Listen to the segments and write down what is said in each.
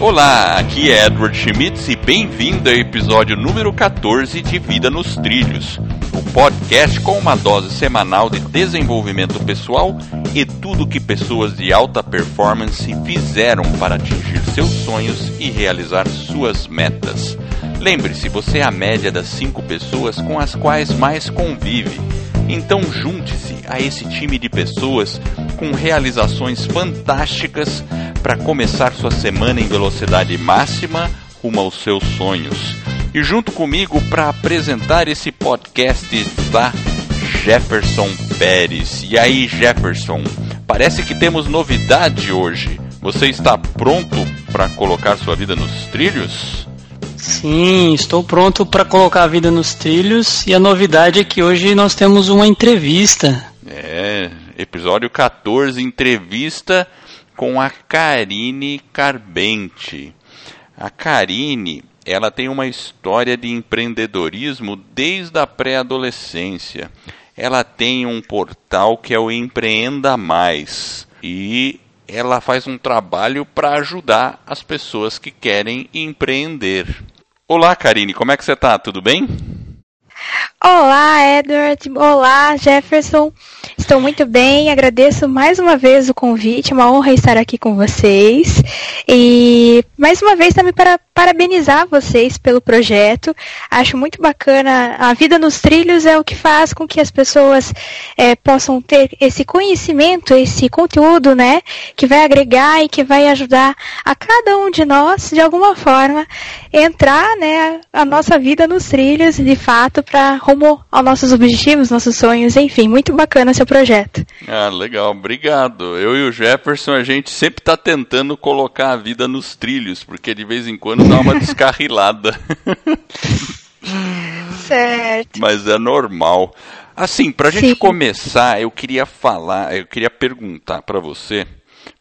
Olá, aqui é Edward Schmitz e bem-vindo ao episódio número 14 de Vida nos Trilhos, o podcast com uma dose semanal de desenvolvimento pessoal e tudo que pessoas de alta performance fizeram para atingir seus sonhos e realizar suas metas. Lembre-se, você é a média das cinco pessoas com as quais mais convive. Então junte-se a esse time de pessoas com realizações fantásticas para começar sua semana em velocidade máxima rumo aos seus sonhos. E junto comigo para apresentar esse podcast está Jefferson Pérez. E aí, Jefferson? Parece que temos novidade hoje. Você está pronto para colocar sua vida nos trilhos? Sim, estou pronto para colocar a vida nos trilhos e a novidade é que hoje nós temos uma entrevista. É, episódio 14, entrevista com a Karine Carbente. A Karine, ela tem uma história de empreendedorismo desde a pré-adolescência. Ela tem um portal que é o Empreenda Mais e ela faz um trabalho para ajudar as pessoas que querem empreender. Olá, Karine, como é que você está? Tudo bem? Olá, Edward. Olá, Jefferson. Estou muito bem, agradeço mais uma vez o convite, uma honra estar aqui com vocês. E mais uma vez também para parabenizar vocês pelo projeto. Acho muito bacana. A vida nos trilhos é o que faz com que as pessoas é, possam ter esse conhecimento, esse conteúdo, né? Que vai agregar e que vai ajudar a cada um de nós, de alguma forma, entrar, né, a nossa vida nos trilhos, de fato, para rumo aos nossos objetivos, nossos sonhos, enfim, muito bacana seu projeto. Ah, legal, obrigado. Eu e o Jefferson, a gente sempre está tentando colocar a vida nos trilhos, porque de vez em quando dá uma descarrilada. certo. Mas é normal. Assim, para a gente começar, eu queria falar, eu queria perguntar para você,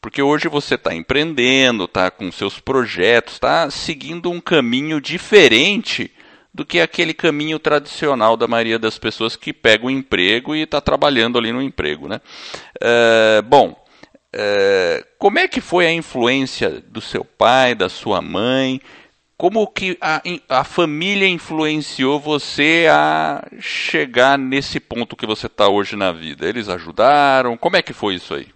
porque hoje você está empreendendo, está com seus projetos, está seguindo um caminho diferente do que aquele caminho tradicional da maioria das pessoas que pega um emprego e está trabalhando ali no emprego. Né? Uh, bom, uh, como é que foi a influência do seu pai, da sua mãe? Como que a, a família influenciou você a chegar nesse ponto que você está hoje na vida? Eles ajudaram? Como é que foi isso aí?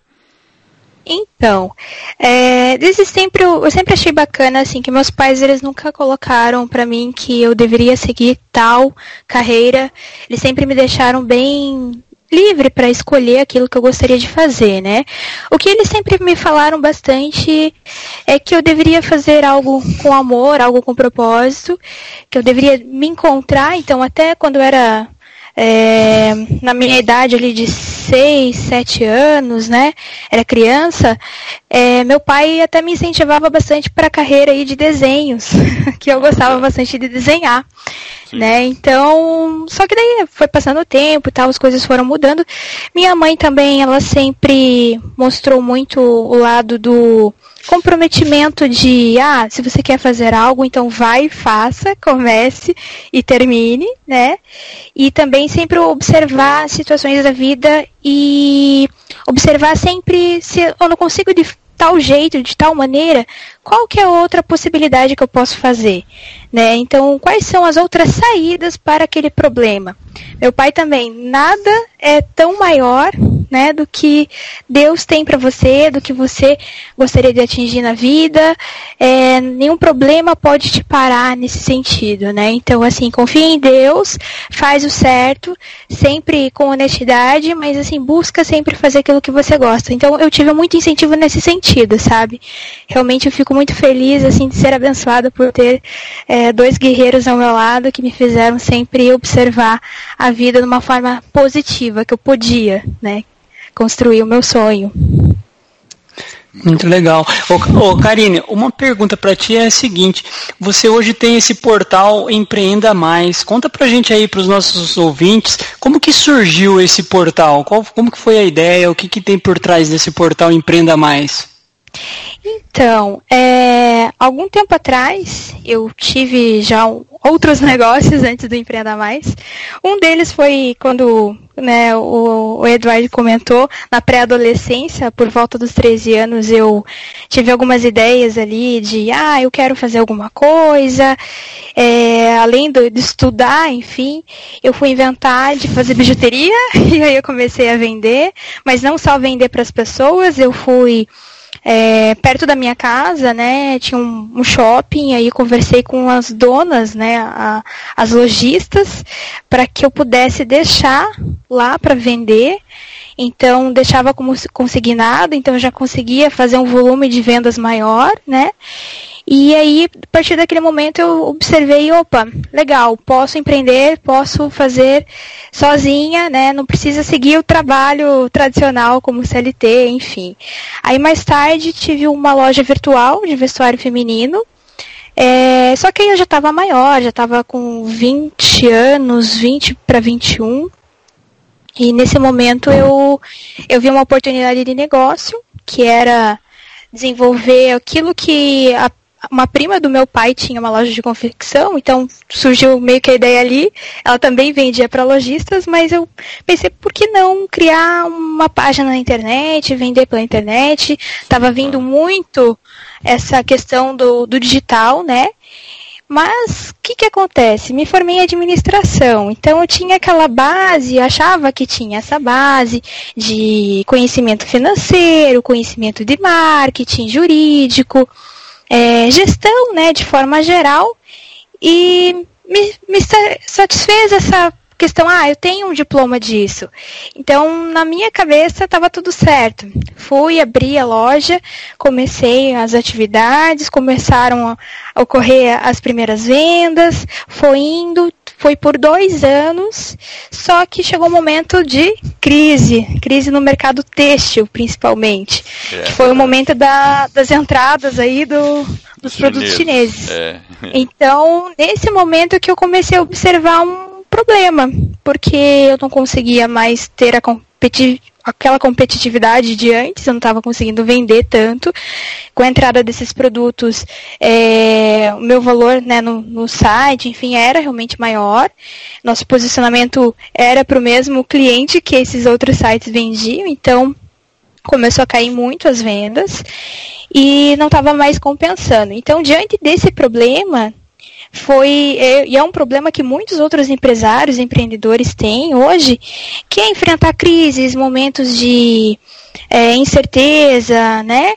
Então, é, desde sempre eu, eu, sempre achei bacana assim que meus pais eles nunca colocaram para mim que eu deveria seguir tal carreira. Eles sempre me deixaram bem livre para escolher aquilo que eu gostaria de fazer, né? O que eles sempre me falaram bastante é que eu deveria fazer algo com amor, algo com propósito, que eu deveria me encontrar. Então, até quando eu era é, na minha idade ali de 6, 7 anos, né? Era criança, é, meu pai até me incentivava bastante para a carreira aí de desenhos, que eu gostava bastante de desenhar. Né? Então, só que daí foi passando o tempo e tal, as coisas foram mudando. Minha mãe também, ela sempre mostrou muito o lado do comprometimento de, ah, se você quer fazer algo, então vai, faça, comece e termine, né? E também sempre observar situações da vida e observar sempre se eu não consigo de tal jeito, de tal maneira, qual que é outra possibilidade que eu posso fazer, né? Então, quais são as outras saídas para aquele problema? Meu pai também, nada é tão maior né, do que Deus tem para você, do que você gostaria de atingir na vida. É, nenhum problema pode te parar nesse sentido, né? Então, assim, confia em Deus, faz o certo, sempre com honestidade, mas assim, busca sempre fazer aquilo que você gosta. Então, eu tive muito incentivo nesse sentido, sabe? Realmente eu fico muito feliz, assim, de ser abençoada por ter é, dois guerreiros ao meu lado que me fizeram sempre observar a vida de uma forma positiva, que eu podia, né? Construir o meu sonho. Muito legal. Ô, ô Karine, uma pergunta para ti é a seguinte: você hoje tem esse portal Empreenda Mais. Conta pra gente aí, para os nossos ouvintes, como que surgiu esse portal? Qual, como que foi a ideia? O que, que tem por trás desse portal Empreenda Mais? Então, é, algum tempo atrás, eu tive já um, outros negócios antes do Empreenda Mais. Um deles foi quando né, o, o Eduardo comentou, na pré-adolescência, por volta dos 13 anos, eu tive algumas ideias ali de, ah, eu quero fazer alguma coisa, é, além de, de estudar, enfim, eu fui inventar de fazer bijuteria, e aí eu comecei a vender, mas não só vender para as pessoas, eu fui é, perto da minha casa, né, tinha um, um, shopping, aí conversei com as donas, né, a, as lojistas, para que eu pudesse deixar lá para vender. Então, deixava como consignado, então já conseguia fazer um volume de vendas maior, né? E aí, a partir daquele momento, eu observei, opa, legal, posso empreender, posso fazer sozinha, né? Não precisa seguir o trabalho tradicional como CLT, enfim. Aí mais tarde tive uma loja virtual de vestuário feminino. É, só que aí eu já estava maior, já estava com 20 anos, 20 para 21. E nesse momento eu, eu vi uma oportunidade de negócio, que era desenvolver aquilo que a uma prima do meu pai tinha uma loja de confecção, então surgiu meio que a ideia ali. Ela também vendia para lojistas, mas eu pensei, por que não criar uma página na internet, vender pela internet? Tava vindo muito essa questão do, do digital, né? Mas o que, que acontece? Me formei em administração, então eu tinha aquela base, achava que tinha essa base de conhecimento financeiro, conhecimento de marketing, jurídico é, gestão, né, de forma geral, e me, me satisfez essa questão, ah, eu tenho um diploma disso. Então, na minha cabeça estava tudo certo. Fui, abri a loja, comecei as atividades, começaram a ocorrer as primeiras vendas, foi indo, foi por dois anos, só que chegou um momento de crise, crise no mercado têxtil, principalmente, é, que foi o momento da, das entradas aí do, dos produtos chineses. É. Então, nesse momento que eu comecei a observar um problema, porque eu não conseguia mais ter competitividade aquela competitividade de antes, eu não estava conseguindo vender tanto. Com a entrada desses produtos, é, o meu valor né, no, no, site, enfim, era realmente maior. Nosso posicionamento era para o mesmo cliente que esses outros sites vendiam, então começou a cair muito as vendas e não estava mais compensando. Então, diante desse problema, foi é, e é um problema que muitos outros empresários, empreendedores têm hoje, que é enfrentar crises, momentos de é, incerteza, né?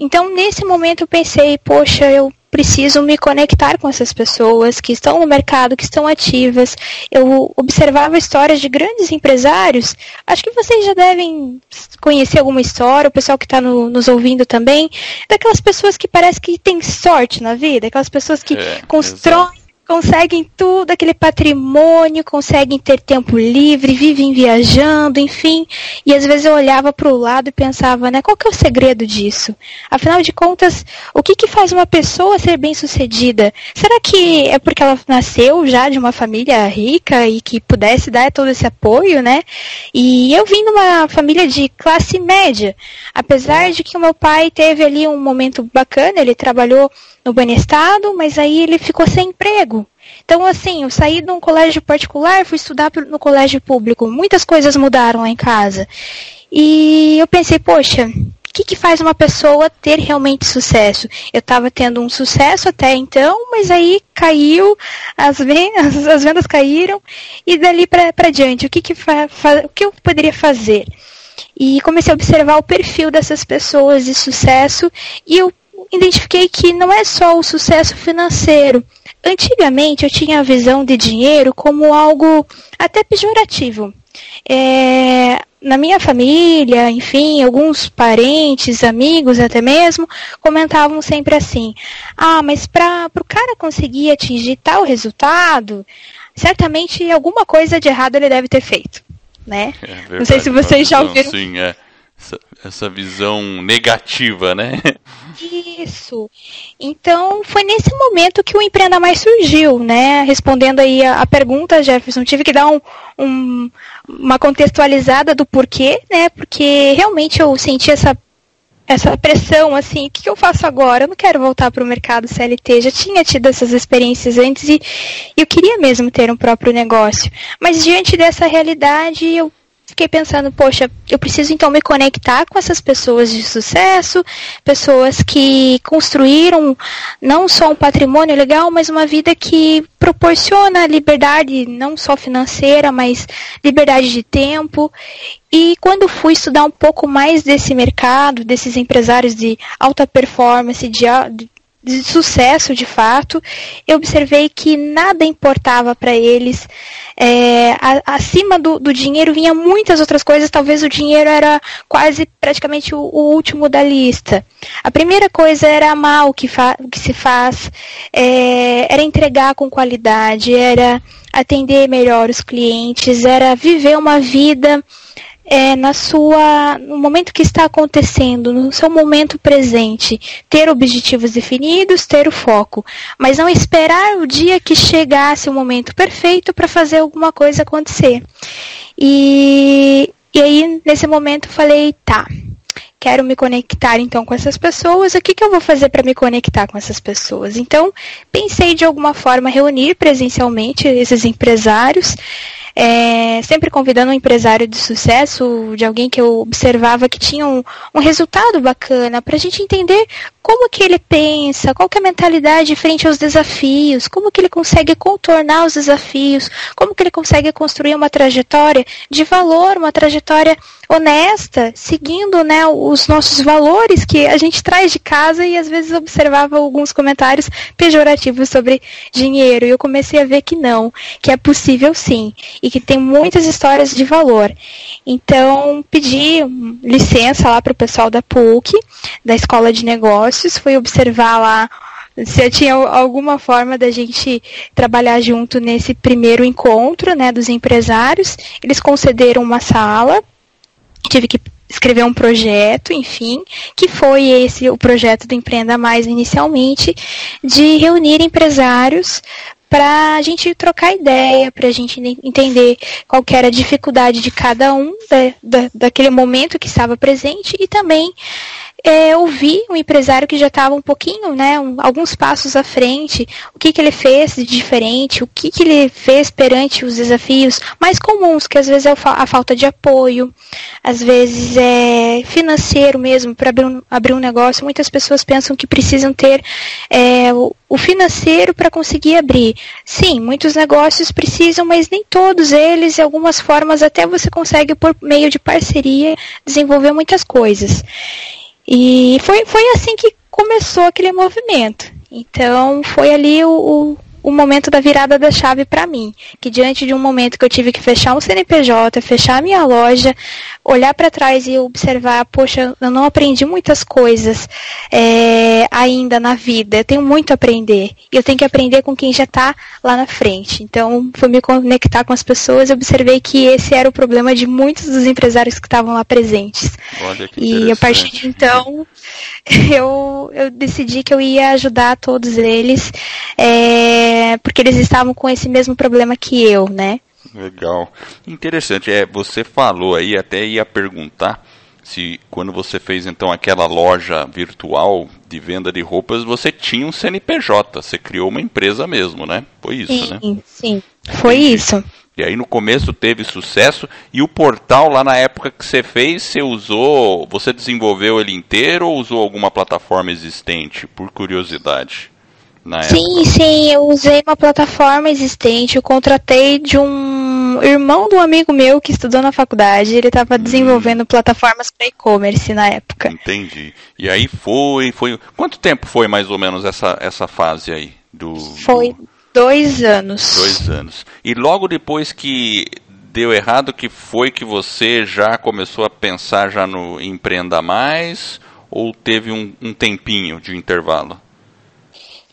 Então, nesse momento eu pensei, poxa, eu preciso me conectar com essas pessoas que estão no mercado, que estão ativas. Eu observava histórias de grandes empresários. Acho que vocês já devem conhecer alguma história, o pessoal que está no, nos ouvindo também, daquelas pessoas que parece que têm sorte na vida, aquelas pessoas que é, constroem conseguem tudo, aquele patrimônio, conseguem ter tempo livre, vivem viajando, enfim. E às vezes eu olhava para o lado e pensava, né, qual que é o segredo disso? Afinal de contas, o que, que faz uma pessoa ser bem-sucedida? Será que é porque ela nasceu já de uma família rica e que pudesse dar todo esse apoio, né? E eu vim de uma família de classe média, apesar de que o meu pai teve ali um momento bacana, ele trabalhou no Banestado, mas aí ele ficou sem emprego. Então, assim, eu saí de um colégio particular, fui estudar no colégio público. Muitas coisas mudaram lá em casa. E eu pensei, poxa, o que, que faz uma pessoa ter realmente sucesso? Eu estava tendo um sucesso até então, mas aí caiu, as vendas, as vendas caíram, e dali para diante, o que, que, o que eu poderia fazer? E comecei a observar o perfil dessas pessoas de sucesso, e eu identifiquei que não é só o sucesso financeiro. Antigamente eu tinha a visão de dinheiro como algo até pejorativo. É, na minha família, enfim, alguns parentes, amigos até mesmo, comentavam sempre assim: ah, mas para o cara conseguir atingir tal resultado, certamente alguma coisa de errado ele deve ter feito. Né? É verdade, Não sei se vocês já ouviram. Sim, é. Essa, essa visão negativa, né? Isso. Então, foi nesse momento que o Empreenda Mais surgiu, né? Respondendo aí a, a pergunta, Jefferson, tive que dar um, um, uma contextualizada do porquê, né? Porque realmente eu senti essa essa pressão, assim, o que, eu faço agora? Eu não quero voltar para o mercado CLT, já tinha tido essas experiências antes e eu queria mesmo ter um próprio negócio. Mas diante dessa realidade, eu fiquei pensando, poxa, eu preciso então me conectar com essas pessoas de sucesso, pessoas que construíram não só um patrimônio legal, mas uma vida que proporciona liberdade não só financeira, mas liberdade de tempo. E quando fui estudar um pouco mais desse mercado, desses empresários de alta performance, de, de sucesso de fato, eu observei que nada importava para eles. É, a, acima do, do, dinheiro vinha muitas outras coisas, talvez o dinheiro era quase praticamente o, o último da lista. A primeira coisa era amar o que, o que se faz, é, era entregar com qualidade, era atender melhor os clientes, era viver uma vida é, na sua, no momento que está acontecendo, no seu momento presente, ter objetivos definidos, ter o foco, mas não esperar o dia que chegasse o momento perfeito para fazer alguma coisa acontecer. E, e aí, nesse momento, falei, tá, quero me conectar então com essas pessoas, o que, que eu vou fazer para me conectar com essas pessoas? Então, pensei de alguma forma reunir presencialmente esses empresários é, sempre convidando um empresário de sucesso, de alguém que eu observava que tinha um, um resultado bacana, para a gente entender como que ele pensa, qual que é a mentalidade frente aos desafios, como que ele consegue contornar os desafios, como que ele consegue construir uma trajetória de valor, uma trajetória honesta, seguindo né, os nossos valores que a gente traz de casa e às vezes observava alguns comentários pejorativos sobre dinheiro. E eu comecei a ver que não, que é possível sim, e que tem muitas histórias de valor. Então, pedi licença lá para o pessoal da PUC, da Escola de Negócios, fui observar lá se tinha alguma forma da gente trabalhar junto nesse primeiro encontro, né, dos empresários. Eles concederam uma sala, tive que escrever um projeto, enfim, que foi esse o projeto do Empreenda Mais inicialmente, de reunir empresários para a gente trocar ideia, para a gente entender qual era a dificuldade de cada um da, da, daquele momento que estava presente e também é, ouvir um empresário que já estava um pouquinho, né, um, alguns passos à frente, o que, que ele fez de diferente, o que, que ele fez perante os desafios mais comuns, que às vezes é a falta de apoio, às vezes é financeiro mesmo, para abrir, um, abrir um negócio. Muitas pessoas pensam que precisam ter é, o, o financeiro para conseguir abrir. Sim, muitos negócios precisam, mas nem todos eles, de algumas formas, até você consegue, por meio de parceria, desenvolver muitas coisas. E foi, foi assim que começou aquele movimento. Então foi ali o, o, o momento da virada da chave para mim. Que diante de um momento que eu tive que fechar um CNPJ, fechar a minha loja, olhar para trás e observar, poxa, eu não aprendi muitas coisas é, ainda na vida. Eu tenho muito a aprender. E eu tenho que aprender com quem já está lá na frente. Então, fui me conectar com as pessoas e observei que esse era o problema de muitos dos empresários que estavam lá presentes. e a partir de então, eu, eu decidi que eu ia ajudar todos eles, é, porque eles estavam com esse mesmo problema que eu, né? Legal. Interessante. É, você falou aí, até ia perguntar se quando você fez então aquela loja virtual de venda de roupas, você tinha um CNPJ, você criou uma empresa mesmo, né? Foi isso, sim, né? Sim, sim. Foi Entendi. isso. E aí no começo teve sucesso e o portal lá na época que você fez, você usou, você desenvolveu ele inteiro ou usou alguma plataforma existente, por curiosidade? Sim, época? sim, eu usei uma plataforma existente, eu contratei de um irmão do amigo meu que estudou na faculdade, ele estava hum. desenvolvendo plataformas para e-commerce na época. Entendi. E aí foi, foi. Quanto tempo foi mais ou menos essa, essa fase aí? Do, foi do... dois anos. Dois anos. E logo depois que deu errado, que foi que você já começou a pensar já no empreenda mais? Ou teve um, um tempinho de intervalo?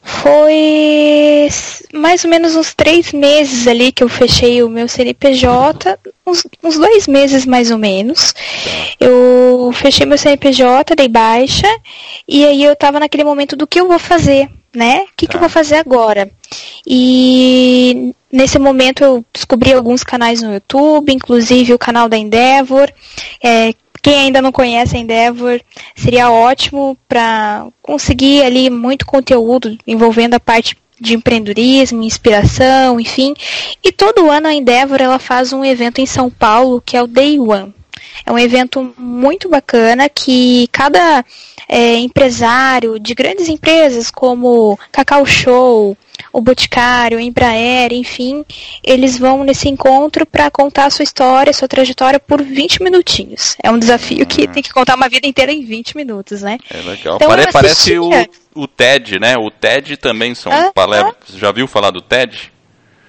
Foi mais ou menos uns três meses ali que eu fechei o meu CNPJ, uns, uns dois meses mais ou menos. Eu fechei meu CNPJ, dei baixa, e aí eu tava naquele momento do que eu vou fazer, né? O que, que eu vou fazer agora? E nesse momento eu descobri alguns canais no YouTube, inclusive o canal da Endeavor, é, quem ainda não conhece a Endeavor, seria ótimo para conseguir ali muito conteúdo envolvendo a parte de empreendedorismo, inspiração, enfim. E todo ano a Endeavor ela faz um evento em São Paulo que é o Day One. É um evento muito bacana que cada é, empresário de grandes empresas como Cacau Show, o Boticário, o Embraer, enfim, eles vão nesse encontro para contar a sua história, a sua trajetória por 20 minutinhos. É um desafio que tem que contar uma vida inteira em 20 minutos, né? É legal. Então, Pare parece o, o TED, né? O TED também são ah, palestras. Ah. Já viu falar do TED?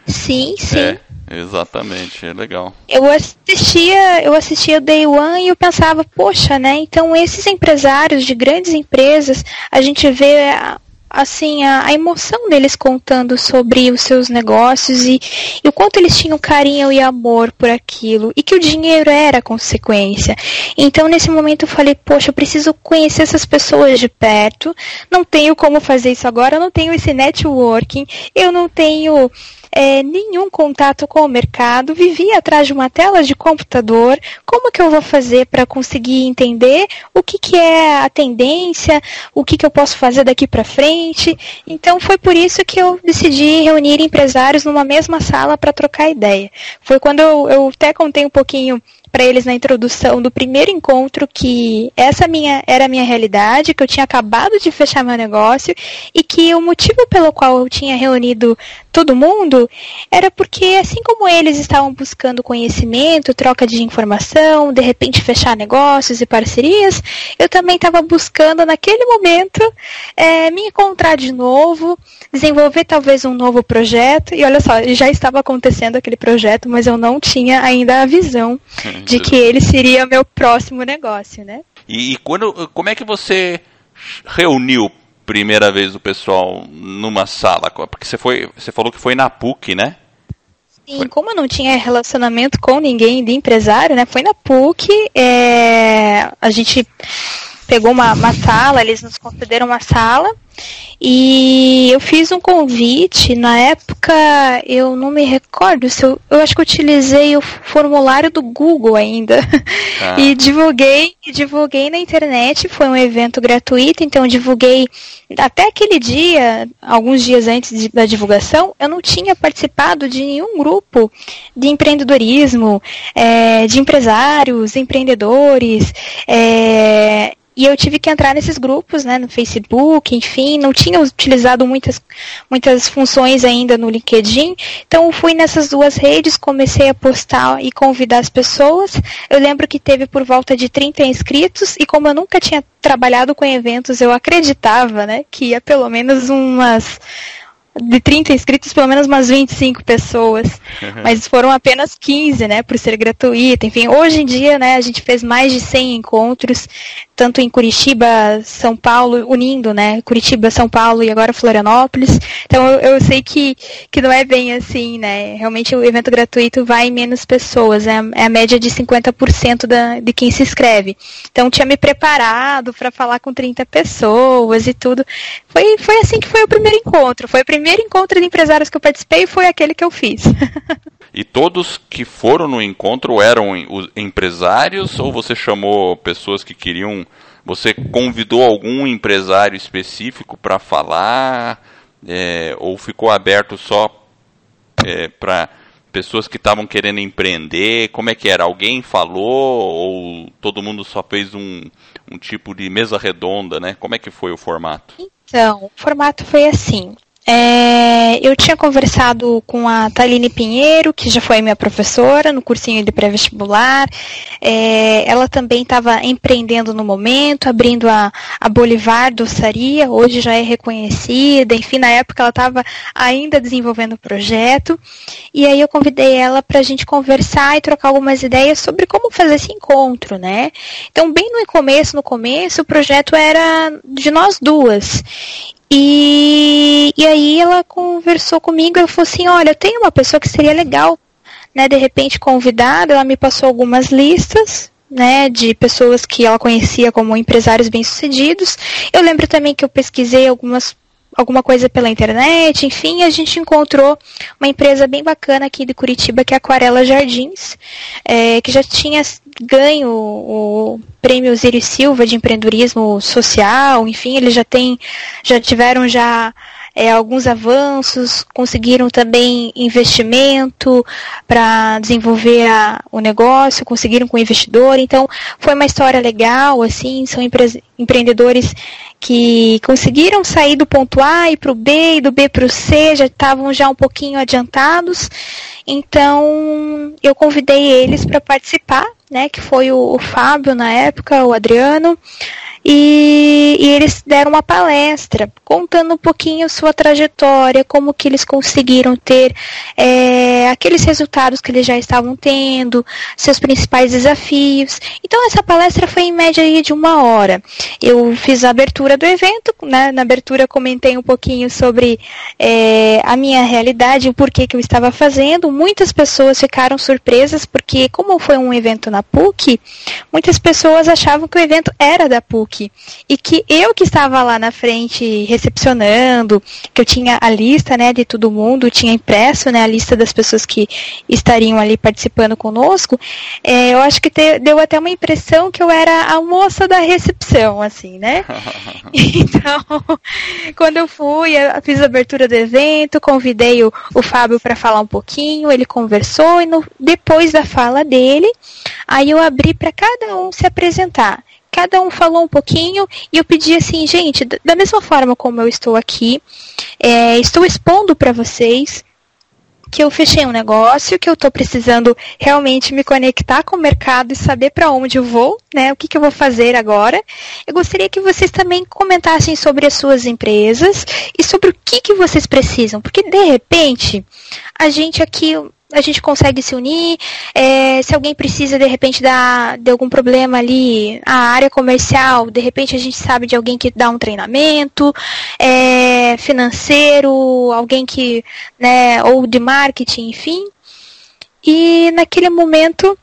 Sim, sim. É. Exatamente, é legal. Eu assistia, eu assistia Day One e eu pensava, poxa, né? Então esses empresários de grandes empresas, a gente vê assim a, a, emoção deles contando sobre os seus negócios e, e, o quanto eles tinham carinho e amor por aquilo e que o dinheiro era consequência. Então nesse momento eu falei, poxa, eu preciso conhecer essas pessoas de perto. Não tenho como fazer isso agora, eu não tenho esse networking, eu não tenho é, nenhum contato com o mercado, vivia atrás de uma tela de computador. Como que eu vou fazer para conseguir entender o que, que é a tendência, o que, que eu posso fazer daqui para frente? Então foi por isso que eu decidi reunir empresários numa mesma sala para trocar ideia. Foi quando eu, eu até contei um pouquinho para eles na introdução do primeiro encontro que essa minha era a minha realidade, que eu tinha acabado de fechar meu negócio e que o motivo pelo qual eu tinha reunido todo mundo era porque assim como eles estavam buscando conhecimento, troca de informação, de repente fechar negócios e parcerias, eu também estava buscando naquele momento é, me encontrar de novo, desenvolver talvez um novo projeto e olha só, já estava acontecendo aquele projeto, mas eu não tinha ainda a visão de que ele seria meu próximo negócio, né? E, e quando, como é que você reuniu primeira vez o pessoal numa sala? Porque você foi, você falou que foi na PUC, né? Sim, foi. como eu não tinha relacionamento com ninguém de empresário, né? Foi na PUC, é, a gente pegou uma, uma sala, eles nos concederam uma sala e eu fiz um convite, na época eu não me recordo se eu, eu acho que utilizei o formulário do Google ainda. Ah. e divulguei, divulguei na internet, foi um evento gratuito, então divulguei até aquele dia, alguns dias antes de, da divulgação, eu não tinha participado de nenhum grupo de empreendedorismo, é, de empresários, empreendedores, é, e eu tive que entrar nesses grupos, né, no Facebook, enfim, não tinha utilizado muitas, muitas funções ainda no LinkedIn. Então fui nessas duas redes, comecei a postar e convidar as pessoas. Eu lembro que teve por volta de 30 inscritos e como eu nunca tinha trabalhado com eventos, eu acreditava, né, que ia pelo menos umas de 30 inscritos, pelo menos umas 25 pessoas. Mas foram apenas 15, né, por ser gratuito. Enfim, hoje em dia, né, a gente fez mais de 100 encontros, tanto em Curitiba, São Paulo, unindo, né, Curitiba, São Paulo e agora Florianópolis. Então eu, eu sei que, que não é bem assim, né, realmente o evento gratuito vai em menos pessoas, é, é a média de 50% da, de quem se inscreve. Então tinha me preparado para falar com 30 pessoas e tudo. Foi, foi assim que foi o primeiro encontro, foi o primeiro encontro de empresários que eu participei foi aquele que eu fiz. e todos que foram no encontro eram empresários ou você chamou pessoas que queriam. Você convidou algum empresário específico para falar? É, ou ficou aberto só é, para pessoas que estavam querendo empreender? Como é que era? Alguém falou ou todo mundo só fez um, um tipo de mesa redonda, né? Como é que foi o formato? Então, o formato foi assim. É, eu tinha conversado com a Taline Pinheiro, que já foi minha professora no cursinho de pré-vestibular. É, ela também estava empreendendo no momento, abrindo a, a Bolivar Doçaria, hoje já é reconhecida. Enfim, na época ela estava ainda desenvolvendo o projeto. E aí eu convidei ela para a gente conversar e trocar algumas ideias sobre como fazer esse encontro, né? Então, bem no começo, no começo, o projeto era de nós duas. E, e aí ela conversou comigo, ela falou assim, olha, tem uma pessoa que seria legal, né, de repente convidada, ela me passou algumas listas, né, de pessoas que ela conhecia como empresários bem-sucedidos. Eu lembro também que eu pesquisei algumas alguma coisa pela internet, enfim, a gente encontrou uma empresa bem bacana aqui de Curitiba, que é a Aquarela Jardins, é, que já tinha ganho o prêmio Osiris Silva de empreendedorismo social, enfim, eles já têm, já tiveram já é, alguns avanços, conseguiram também investimento para desenvolver a, o negócio, conseguiram com o investidor, então foi uma história legal, assim, são empre empreendedores que conseguiram sair do ponto A e para o B e do B para o C, já estavam já um pouquinho adiantados, então eu convidei eles para participar, né, que foi o, o Fábio na época, o Adriano, e, e, eles deram uma palestra contando um pouquinho sua trajetória, como que eles conseguiram ter é, aqueles resultados que eles já estavam tendo, seus principais desafios. Então essa palestra foi em média de uma hora. Eu fiz a abertura do evento, né? na abertura comentei um pouquinho sobre é, a minha realidade, o porquê que eu estava fazendo. Muitas pessoas ficaram surpresas porque como foi um evento na PUC, muitas pessoas achavam que o evento era da PUC e que eu que estava lá na frente recepcionando, que eu tinha a lista, né, de todo mundo, tinha impresso, né, a lista das pessoas que estariam ali participando conosco, é, eu acho que te, deu até uma impressão que eu era a moça da recepção, assim, né? então, quando eu fui, eu fiz a abertura do evento, convidei o, o Fábio para falar um pouquinho, ele conversou e no, depois da fala dele, aí eu abri para cada um se apresentar cada um falou um pouquinho e eu pedi assim, gente, da mesma forma como eu estou aqui, é, estou expondo para vocês que eu fechei um negócio, que eu estou precisando realmente me conectar com o mercado e saber para onde eu vou, né? O que, que eu vou fazer agora. Eu gostaria que vocês também comentassem sobre as suas empresas e sobre o que, que vocês precisam, porque de repente a gente aqui a gente consegue se unir. É, se alguém precisa, de repente, dar, de algum problema ali, a área comercial, de repente a gente sabe de alguém que dá um treinamento, é, financeiro, alguém que, né, ou de marketing, enfim. E naquele momento,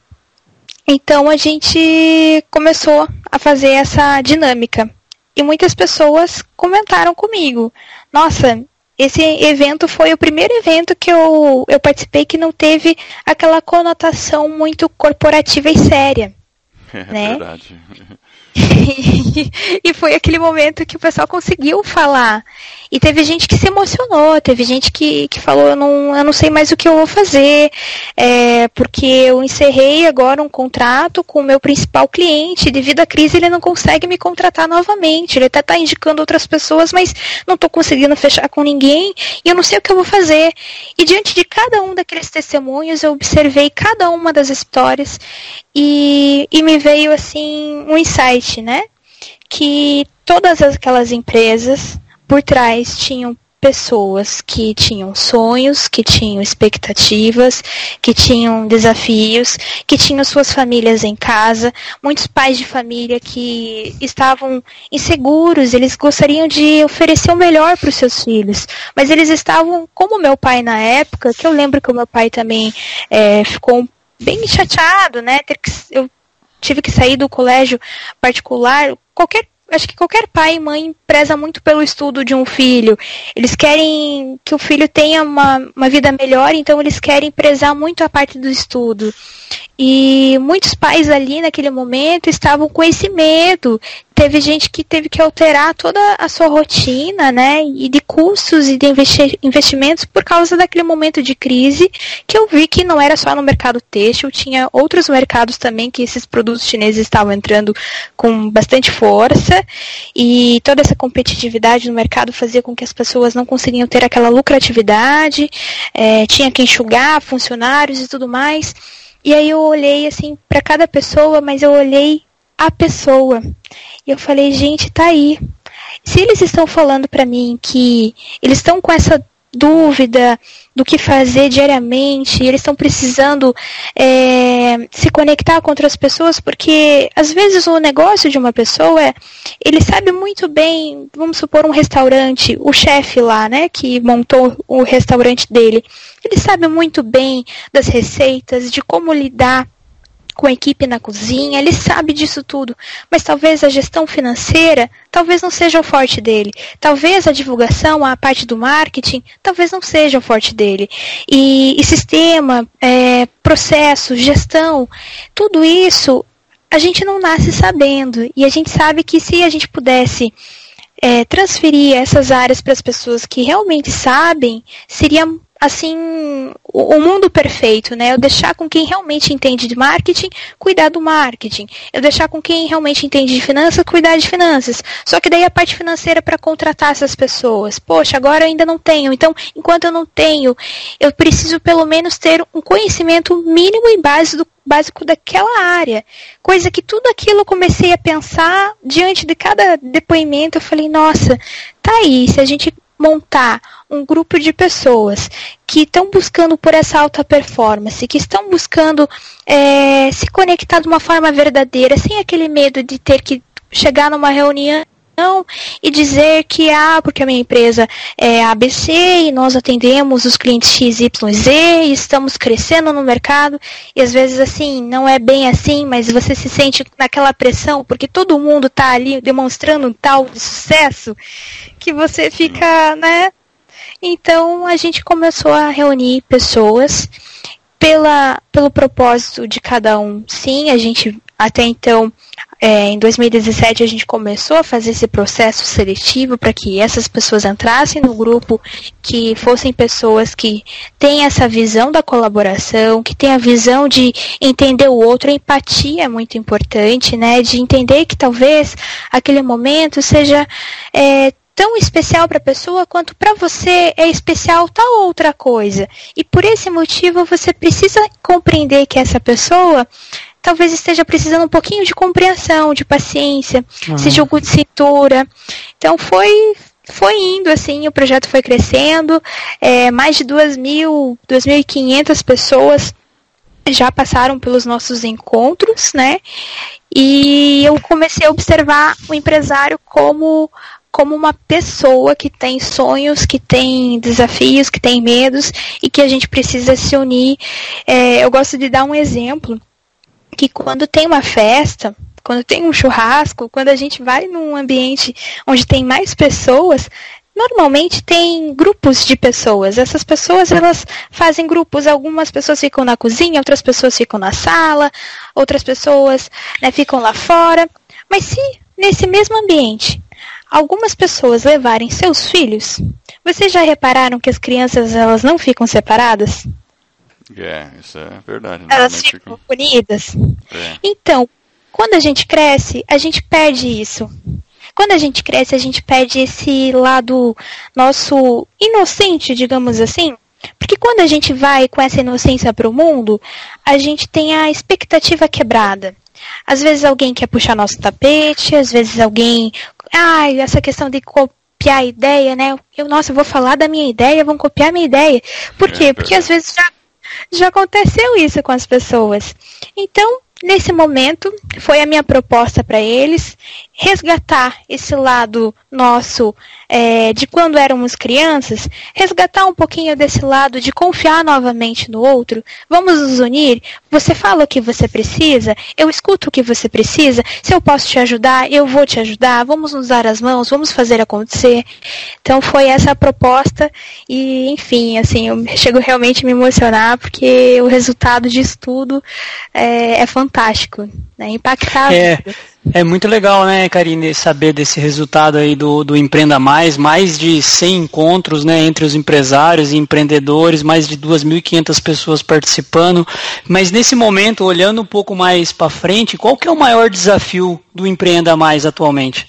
então a gente começou a fazer essa dinâmica. E muitas pessoas comentaram comigo: Nossa, esse evento foi o primeiro evento que eu, eu participei que não teve aquela conotação muito corporativa e séria. É né? verdade. e foi aquele momento que o pessoal conseguiu falar. E teve gente que se emocionou, teve gente que, que falou, eu não, eu não sei mais o que eu vou fazer, é, porque eu encerrei agora um contrato com o meu principal cliente, devido à crise ele não consegue me contratar novamente, ele até está indicando outras pessoas, mas não estou conseguindo fechar com ninguém, e eu não sei o que eu vou fazer. E diante de cada um daqueles testemunhos, eu observei cada uma das histórias, e, e me veio assim um insight, né? Que todas aquelas empresas por trás tinham pessoas que tinham sonhos, que tinham expectativas, que tinham desafios, que tinham suas famílias em casa, muitos pais de família que estavam inseguros, eles gostariam de oferecer o melhor para os seus filhos, mas eles estavam, como meu pai na época, que eu lembro que o meu pai também é, ficou bem chateado, né? eu tive que sair do colégio particular, qualquer acho que qualquer pai e mãe preza muito pelo estudo de um filho. Eles querem que o filho tenha uma, uma vida melhor, então eles querem prezar muito a parte do estudo. E muitos pais ali naquele momento estavam com esse medo. Teve gente que teve que alterar toda a sua rotina, né? E de custos e de investimentos por causa daquele momento de crise que eu vi que não era só no mercado têxtil, tinha outros mercados também que esses produtos chineses estavam entrando com bastante força. E toda essa competitividade no mercado fazia com que as pessoas não conseguiam ter aquela lucratividade, é, tinha que enxugar funcionários e tudo mais. E aí eu olhei assim para cada pessoa, mas eu olhei a pessoa. E eu falei, gente, tá aí. Se eles estão falando para mim que eles estão com essa dúvida do que fazer diariamente, eles estão precisando é, se conectar com outras pessoas, porque às vezes o negócio de uma pessoa é, ele sabe muito bem, vamos supor um restaurante, o chefe lá, né, que montou o restaurante dele, ele sabe muito bem das receitas, de como lidar com a equipe na cozinha, ele sabe disso tudo, mas talvez a gestão financeira, talvez não seja o forte dele. Talvez a divulgação, a parte do marketing, talvez não seja o forte dele. E, e sistema, é, processo, gestão, tudo isso a gente não nasce sabendo. E a gente sabe que se a gente pudesse é, transferir essas áreas para as pessoas que realmente sabem, seria assim o, o, mundo perfeito, né? Eu deixar com quem realmente entende de marketing, cuidar do marketing. Eu deixar com quem realmente entende de finanças, cuidar de finanças. Só que daí a parte financeira para contratar essas pessoas. Poxa, agora eu ainda não tenho. Então, enquanto eu não tenho, eu preciso pelo menos ter um conhecimento mínimo e básico básico daquela área. Coisa que tudo aquilo eu comecei a pensar diante de cada depoimento. Eu falei, nossa, tá aí, se a gente montar um grupo de pessoas que estão buscando por essa alta performance, que estão buscando é, se conectar de uma forma verdadeira, sem aquele medo de ter que chegar numa reunião e dizer que, ah, porque a minha empresa é ABC e nós atendemos os clientes XYZ e estamos crescendo no mercado e às vezes assim, não é bem assim, mas você se sente naquela pressão porque todo mundo está ali demonstrando um tal de sucesso que você fica, né? Então a gente começou a reunir pessoas pela, pelo propósito de cada um. Sim, a gente até então é, em 2017 a gente começou a fazer esse processo seletivo para que essas pessoas entrassem no grupo, que fossem pessoas que têm essa visão da colaboração, que têm a visão de entender o outro, a empatia é muito importante, né? De entender que talvez aquele momento seja é, tão especial para a pessoa quanto para você é especial tal outra coisa. E por esse motivo você precisa compreender que essa pessoa talvez esteja precisando um pouquinho de compreensão, de paciência, uhum. se jogo de cintura. Então foi foi indo assim, o projeto foi crescendo, é, mais de 2.000, 2.500 pessoas já passaram pelos nossos encontros, né? E eu comecei a observar o empresário como como uma pessoa que tem sonhos, que tem desafios, que tem medos e que a gente precisa se unir. É, eu gosto de dar um exemplo que quando tem uma festa, quando tem um churrasco, quando a gente vai num ambiente onde tem mais pessoas, normalmente tem grupos de pessoas. Essas pessoas elas fazem grupos. Algumas pessoas ficam na cozinha, outras pessoas ficam na sala, outras pessoas né, ficam lá fora. Mas se nesse mesmo ambiente algumas pessoas levarem seus filhos, vocês já repararam que as crianças elas não ficam separadas? É, isso é verdade. Elas ficam unidas. É. Então, quando a gente cresce, a gente perde isso. Quando a gente cresce, a gente perde esse lado nosso inocente, digamos assim. Porque quando a gente vai com essa inocência para o mundo, a gente tem a expectativa quebrada. Às vezes alguém quer puxar nosso tapete, às vezes alguém. Ai, ah, essa questão de copiar a ideia, né? Eu, nossa, eu vou falar da minha ideia, vão copiar a minha ideia. Por quê? É Porque às vezes já já aconteceu isso com as pessoas. Então, nesse momento, foi a minha proposta para eles resgatar esse lado nosso é, de quando éramos crianças, resgatar um pouquinho desse lado de confiar novamente no outro. Vamos nos unir. Você fala o que você precisa, eu escuto o que você precisa. Se eu posso te ajudar, eu vou te ajudar. Vamos nos dar as mãos, vamos fazer acontecer. Então foi essa a proposta e, enfim, assim, eu chego realmente a me emocionar porque o resultado disso tudo é, é fantástico, né? Impactável. É. É muito legal, né, Karine, saber desse resultado aí do, do Empreenda Mais, mais de 100 encontros, né, entre os empresários e empreendedores, mais de 2.500 pessoas participando. Mas nesse momento, olhando um pouco mais para frente, qual que é o maior desafio do Empreenda Mais atualmente?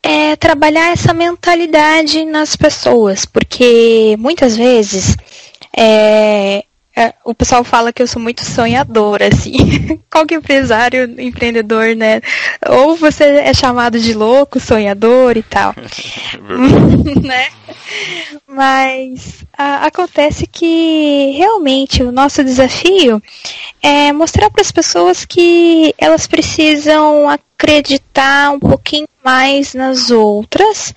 É trabalhar essa mentalidade nas pessoas, porque muitas vezes é, é, o pessoal fala que eu sou muito sonhadora, assim. Qualquer empresário, empreendedor, né? Ou você é chamado de louco, sonhador e tal. né? Mas a, acontece que realmente o nosso desafio é mostrar para as pessoas que elas precisam acreditar um pouquinho mais nas outras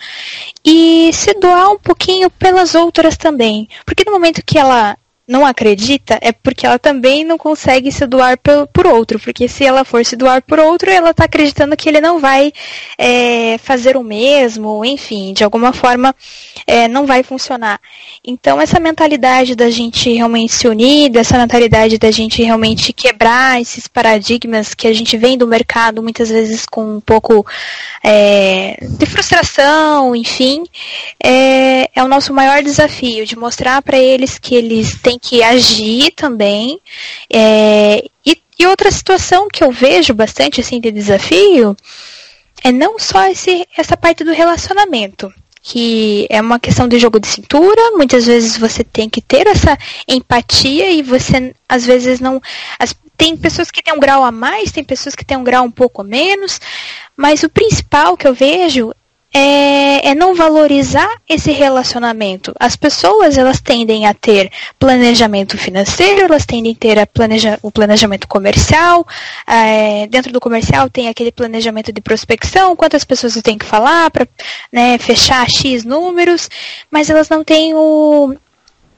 e se doar um pouquinho pelas outras também. Porque no momento que ela não acredita, é porque ela também não consegue se doar por, por outro. Porque se ela for se doar por outro, ela está acreditando que ele não vai é, fazer o mesmo, enfim, de alguma forma é, não vai funcionar. Então, essa mentalidade da gente realmente se unir, dessa mentalidade da gente realmente quebrar esses paradigmas que a gente vem do mercado muitas vezes com um pouco é, de frustração, enfim, é, é o nosso maior desafio de mostrar para eles que eles têm que agir também. É, e, e outra situação que eu vejo bastante assim de desafio é não só esse, essa parte do relacionamento que é uma questão de jogo de cintura. Muitas vezes você tem que ter essa empatia e você às vezes não. As, tem pessoas que têm um grau a mais, tem pessoas que têm um grau um pouco a menos, mas o principal que eu vejo é, é, não valorizar esse relacionamento. As pessoas elas tendem a ter planejamento financeiro, elas tendem a ter planeja, o planejamento comercial. É, dentro do comercial tem aquele planejamento de prospecção, quantas pessoas você tem que falar para né, fechar X números, mas elas não têm o,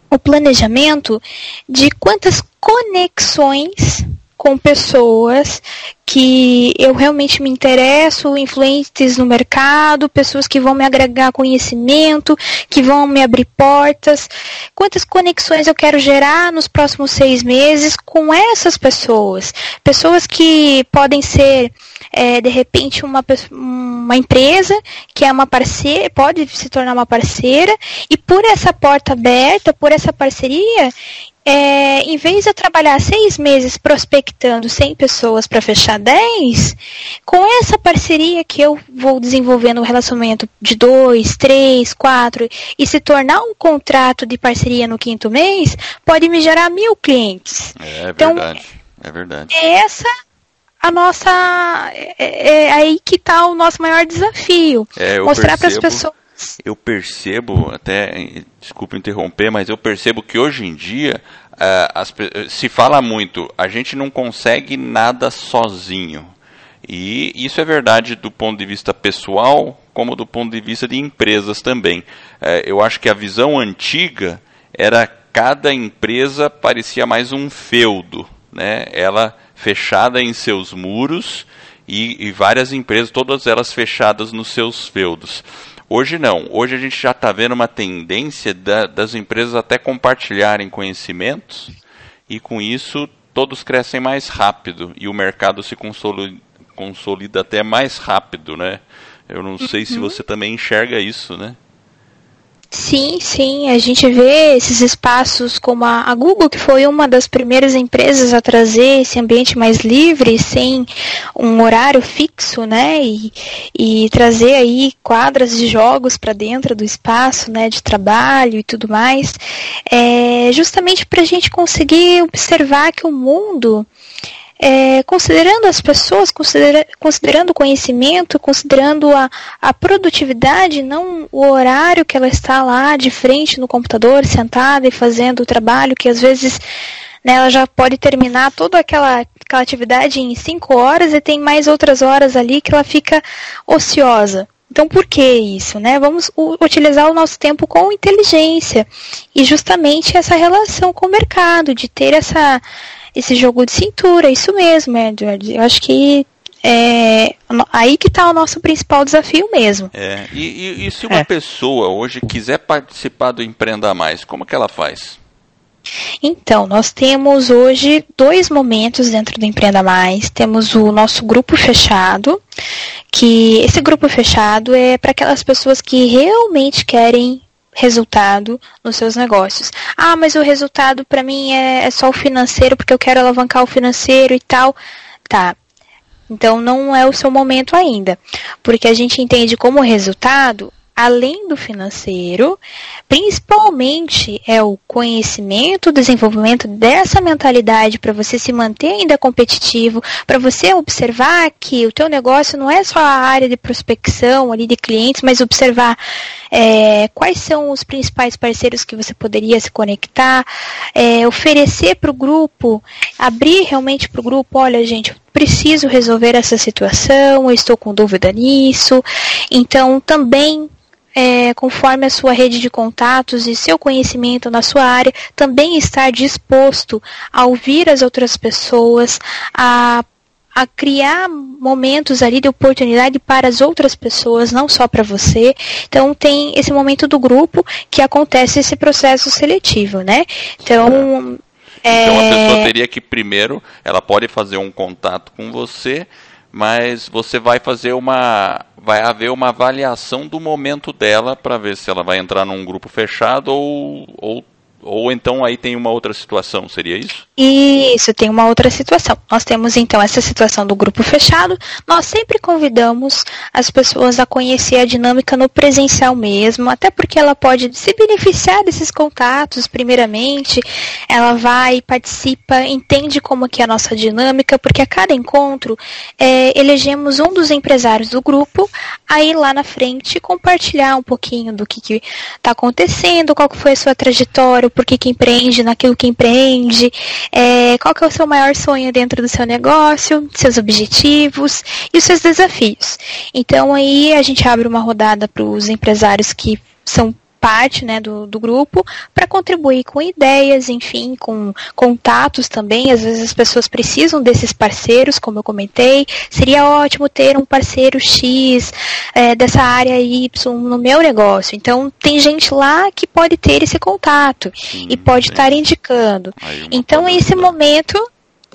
o planejamento de quantas conexões com pessoas que eu realmente me interesso, influentes no mercado, pessoas que vão me agregar conhecimento, que vão me abrir portas. Quantas conexões eu quero gerar nos próximos seis meses com essas pessoas? Pessoas que podem ser é, de repente uma, uma empresa que é uma parceira, pode se tornar uma parceira, e por essa porta aberta, por essa parceria, é, em vez de eu trabalhar seis meses prospectando 100 pessoas para fechar 10, com essa parceria que eu vou desenvolvendo um relacionamento de dois, três, quatro e se tornar um contrato de parceria no quinto mês, pode me gerar mil clientes. É, então, verdade. É verdade. É essa a nossa. É, é, é aí que está o nosso maior desafio. É, mostrar para as pessoas eu percebo, até, desculpe interromper, mas eu percebo que hoje em dia uh, as, se fala muito, a gente não consegue nada sozinho. E isso é verdade do ponto de vista pessoal, como do ponto de vista de empresas também. Uh, eu acho que a visão antiga era cada empresa parecia mais um feudo, né? Ela fechada em seus muros e, e várias empresas, todas elas fechadas nos seus feudos. Hoje não. Hoje a gente já está vendo uma tendência da, das empresas até compartilharem conhecimentos e com isso todos crescem mais rápido e o mercado se consolida, consolida até mais rápido, né? Eu não sei uhum. se você também enxerga isso, né? Sim, sim, a gente vê esses espaços como a, Google, que foi uma das primeiras empresas a trazer esse ambiente mais livre, sem um horário fixo, né, e, e trazer aí quadras de jogos para dentro do espaço, né, de trabalho e tudo mais, é, justamente para a gente conseguir observar que o mundo é, considerando as pessoas, considera, considerando o conhecimento, considerando a, a produtividade, não o horário que ela está lá de frente no computador, sentada e fazendo o trabalho, que às vezes né, ela já pode terminar toda aquela, aquela atividade em cinco horas e tem mais outras horas ali que ela fica ociosa. Então, por que isso? Né? Vamos utilizar o nosso tempo com inteligência e justamente essa relação com o mercado, de ter essa, esse jogo de cintura, isso mesmo, Edward. Eu acho que é aí que está o nosso principal desafio mesmo. É, e, e, e se uma é. pessoa hoje quiser participar do Empreenda Mais, como que ela faz? Então, nós temos hoje dois momentos dentro do Empreenda Mais. Temos o nosso grupo fechado, que esse grupo fechado é para aquelas pessoas que realmente querem resultado nos seus negócios. Ah, mas o resultado para mim é, é só o financeiro porque eu quero alavancar o financeiro e tal. Tá. Então não é o seu momento ainda, porque a gente entende como resultado além do financeiro, principalmente é o conhecimento, o desenvolvimento dessa mentalidade para você se manter ainda competitivo, para você observar que o teu negócio não é só a área de prospecção ali de clientes, mas observar é, quais são os principais parceiros que você poderia se conectar, é, oferecer para o grupo, abrir realmente para o grupo, olha gente, preciso resolver essa situação, estou com dúvida nisso. Então, também é, conforme a sua rede de contatos e seu conhecimento na sua área, também estar disposto a ouvir as outras pessoas, a a criar momentos ali de oportunidade para as outras pessoas, não só para você. Então tem esse momento do grupo que acontece esse processo seletivo, né? Então é... Então a pessoa teria que primeiro, ela pode fazer um contato com você, mas você vai fazer uma vai haver uma avaliação do momento dela para ver se ela vai entrar num grupo fechado ou, ou ou então aí tem uma outra situação, seria isso? Isso, tem uma outra situação. Nós temos então essa situação do grupo fechado. Nós sempre convidamos as pessoas a conhecer a dinâmica no presencial mesmo, até porque ela pode se beneficiar desses contatos, primeiramente. Ela vai, participa, entende como que é a nossa dinâmica, porque a cada encontro é, elegemos um dos empresários do grupo a ir lá na frente compartilhar um pouquinho do que está acontecendo, qual foi a sua trajetória, por que, que empreende naquilo que empreende, é, qual que é o seu maior sonho dentro do seu negócio, seus objetivos e os seus desafios. Então aí a gente abre uma rodada para os empresários que são parte né, do, do grupo para contribuir com ideias, enfim, com contatos também. Às vezes as pessoas precisam desses parceiros, como eu comentei. Seria ótimo ter um parceiro X é, dessa área Y no meu negócio. Então, tem gente lá que pode ter esse contato Sim, e pode estar indicando. Então, esse momento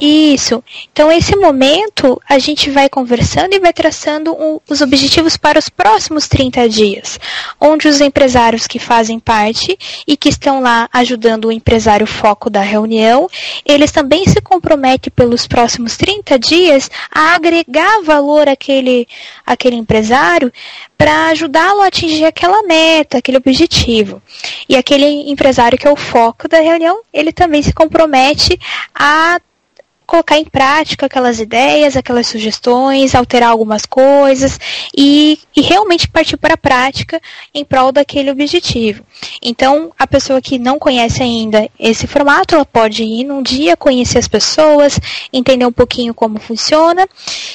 isso. Então, esse momento, a gente vai conversando e vai traçando os objetivos para os próximos 30 dias, onde os empresários que fazem parte e que estão lá ajudando o empresário foco da reunião, eles também se comprometem pelos próximos 30 dias a agregar valor àquele, àquele empresário para ajudá-lo a atingir aquela meta, aquele objetivo. E aquele empresário que é o foco da reunião, ele também se compromete a colocar em prática aquelas ideias, aquelas sugestões, alterar algumas coisas e, e realmente partir para a prática em prol daquele objetivo. Então, a pessoa que não conhece ainda esse formato, ela pode ir num dia, conhecer as pessoas, entender um pouquinho como funciona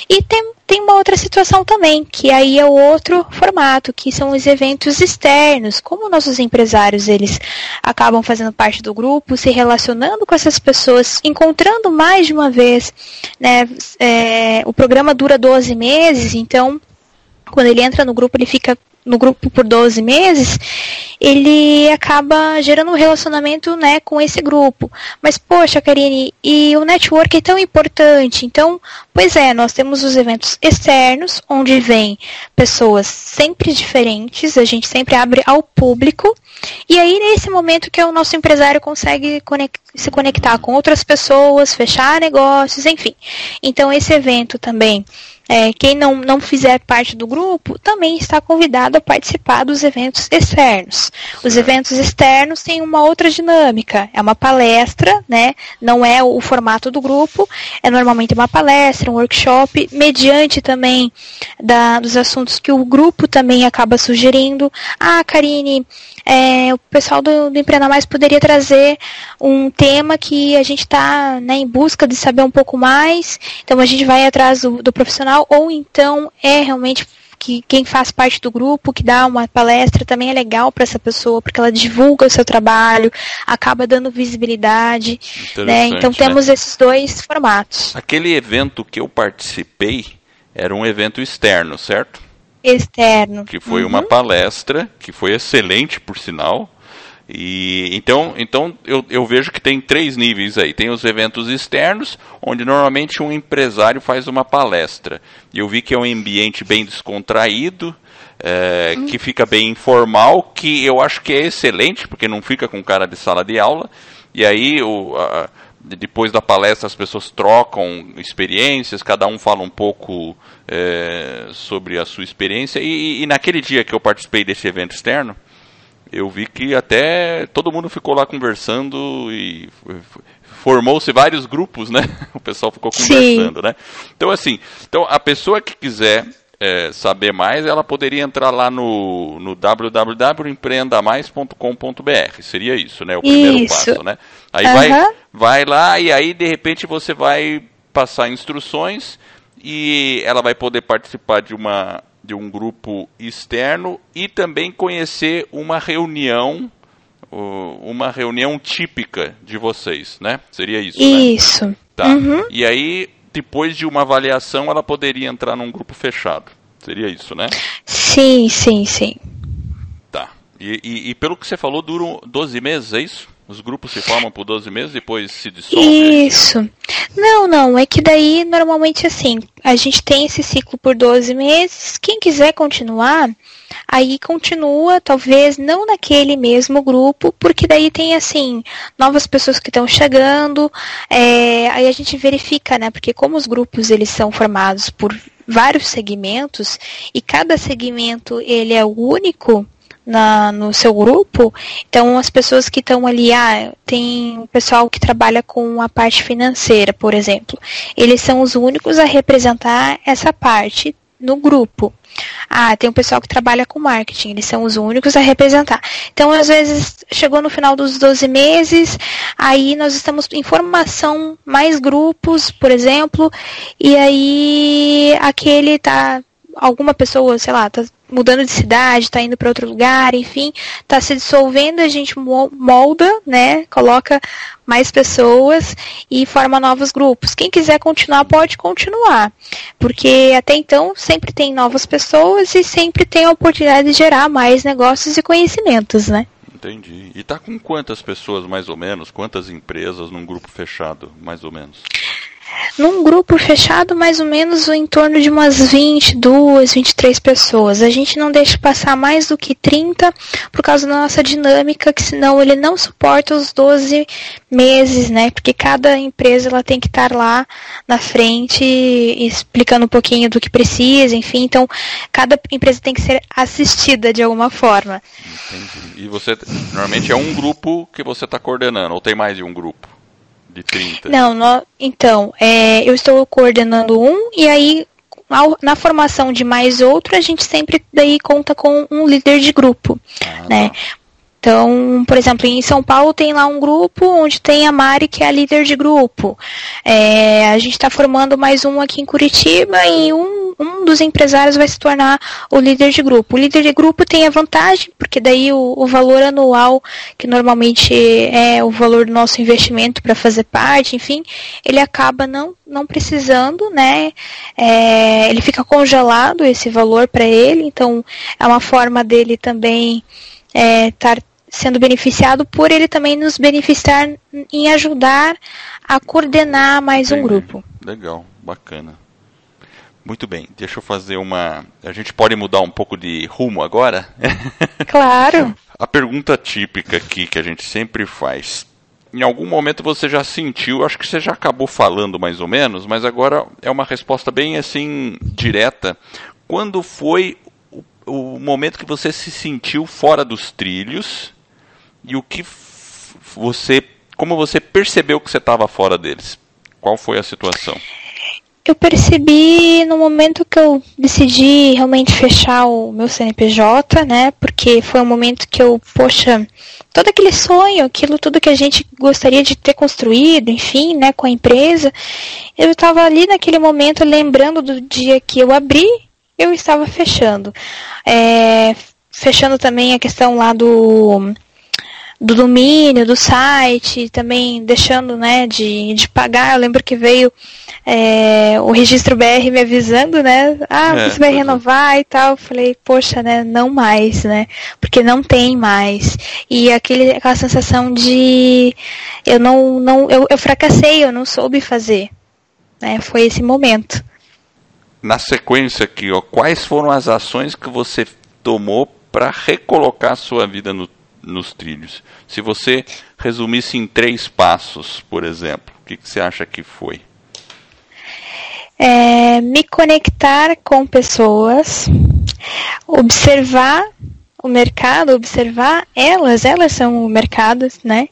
e tem tem uma outra situação também, que aí é o outro formato, que são os eventos externos. Como nossos empresários eles acabam fazendo parte do grupo, se relacionando com essas pessoas, encontrando mais de uma vez, né? É, o programa dura 12 meses, então quando ele entra no grupo, ele fica no grupo por 12 meses, ele acaba gerando um relacionamento né, com esse grupo. Mas, poxa, Karine, e o network é tão importante. Então, pois é, nós temos os eventos externos, onde vem pessoas sempre diferentes, a gente sempre abre ao público. E aí, nesse momento que o nosso empresário consegue conect se conectar com outras pessoas, fechar negócios, enfim. Então, esse evento também é, quem não, não fizer parte do grupo também está convidado a participar dos eventos externos. Os eventos externos têm uma outra dinâmica. É uma palestra, né? Não é o formato do grupo, é normalmente uma palestra, um workshop, mediante também da, dos assuntos que o grupo também acaba sugerindo. Ah, Karine, é, o pessoal do, do Empreenda Mais poderia trazer um tema que a gente está né, em busca de saber um pouco mais, então a gente vai atrás do, do profissional, ou então é realmente que quem faz parte do grupo, que dá uma palestra, também é legal para essa pessoa, porque ela divulga o seu trabalho, acaba dando visibilidade. Né? Então né? temos esses dois formatos. Aquele evento que eu participei era um evento externo, certo? Externo. Que foi uhum. uma palestra, que foi excelente, por sinal. E então, então eu, eu vejo que tem três níveis aí. Tem os eventos externos, onde normalmente um empresário faz uma palestra. E eu vi que é um ambiente bem descontraído, é, uhum. que fica bem informal, que eu acho que é excelente, porque não fica com cara de sala de aula. E aí o, a, depois da palestra as pessoas trocam experiências, cada um fala um pouco é, sobre a sua experiência. E, e, naquele dia que eu participei desse evento externo, eu vi que até todo mundo ficou lá conversando e formou-se vários grupos, né? O pessoal ficou conversando, Sim. né? Então assim, então a pessoa que quiser é, saber mais, ela poderia entrar lá no, no www.empreendamais.com.br. Seria isso, né? O primeiro isso. passo, né? Aí uhum. vai, vai lá e aí de repente você vai passar instruções e ela vai poder participar de uma de um grupo externo e também conhecer uma reunião uma reunião típica de vocês, né? Seria isso, né? Isso. Né? Tá. Uhum. E aí, depois de uma avaliação, ela poderia entrar num grupo fechado. Seria isso, né? Sim, sim, sim. Tá. E, e, e pelo que você falou, duram 12 meses, é isso? Os grupos se formam por 12 meses, depois se dissolvem? Isso. Não, não. É que daí, normalmente, assim, a gente tem esse ciclo por 12 meses. Quem quiser continuar, aí continua, talvez não naquele mesmo grupo, porque daí tem, assim, novas pessoas que estão chegando. É, aí a gente verifica, né? Porque como os grupos, eles são formados por vários segmentos, e cada segmento, ele é único, na, no seu grupo, então as pessoas que estão ali, ah, tem o pessoal que trabalha com a parte financeira, por exemplo, eles são os únicos a representar essa parte no grupo. Ah, tem um pessoal que trabalha com marketing, eles são os únicos a representar. Então, às vezes, chegou no final dos 12 meses, aí nós estamos em formação mais grupos, por exemplo, e aí aquele tá alguma pessoa, sei lá, tá mudando de cidade, está indo para outro lugar, enfim, está se dissolvendo, a gente molda, né, coloca mais pessoas e forma novos grupos. Quem quiser continuar pode continuar, porque até então sempre tem novas pessoas e sempre tem a oportunidade de gerar mais negócios e conhecimentos, né? Entendi. E tá com quantas pessoas mais ou menos? Quantas empresas num grupo fechado, mais ou menos? Num grupo fechado, mais ou menos em torno de umas 22, 23 pessoas. A gente não deixa passar mais do que 30 por causa da nossa dinâmica, que senão ele não suporta os 12 meses, né? Porque cada empresa ela tem que estar lá na frente explicando um pouquinho do que precisa, enfim. Então, cada empresa tem que ser assistida de alguma forma. Entendi. E você, normalmente é um grupo que você está coordenando, ou tem mais de um grupo? De 30? Não, no, então, é, eu estou coordenando um e aí na formação de mais outro, a gente sempre daí conta com um líder de grupo, ah, né? Então, por exemplo, em São Paulo tem lá um grupo onde tem a Mari, que é a líder de grupo. É, a gente está formando mais um aqui em Curitiba e um, um dos empresários vai se tornar o líder de grupo. O líder de grupo tem a vantagem, porque daí o, o valor anual, que normalmente é o valor do nosso investimento para fazer parte, enfim, ele acaba não, não precisando, né? É, ele fica congelado esse valor para ele, então é uma forma dele também estar. É, sendo beneficiado por ele também nos beneficiar em ajudar a coordenar mais um grupo. Legal, bacana. Muito bem, deixa eu fazer uma. A gente pode mudar um pouco de rumo agora? Claro. a pergunta típica aqui que a gente sempre faz. Em algum momento você já sentiu, acho que você já acabou falando mais ou menos, mas agora é uma resposta bem assim direta. Quando foi o, o momento que você se sentiu fora dos trilhos e o que você, como você percebeu que você estava fora deles? Qual foi a situação? Eu percebi no momento que eu decidi realmente fechar o meu CNPJ, né? Porque foi um momento que eu, poxa, todo aquele sonho, aquilo tudo que a gente gostaria de ter construído, enfim, né, com a empresa, eu estava ali naquele momento lembrando do dia que eu abri, eu estava fechando. É, fechando também a questão lá do do domínio, do site, também deixando né, de, de pagar. Eu lembro que veio é, o registro BR me avisando, né? Ah, é, você vai renovar e tal. Eu falei, poxa, né? Não mais, né? Porque não tem mais. E aquele, aquela sensação de eu não, não eu, eu fracassei, eu não soube fazer. Né? Foi esse momento. Na sequência aqui, ó, quais foram as ações que você tomou para recolocar sua vida no nos trilhos. Se você resumisse em três passos, por exemplo, o que, que você acha que foi? É, me conectar com pessoas, observar o mercado, observar elas, elas são o mercado, né?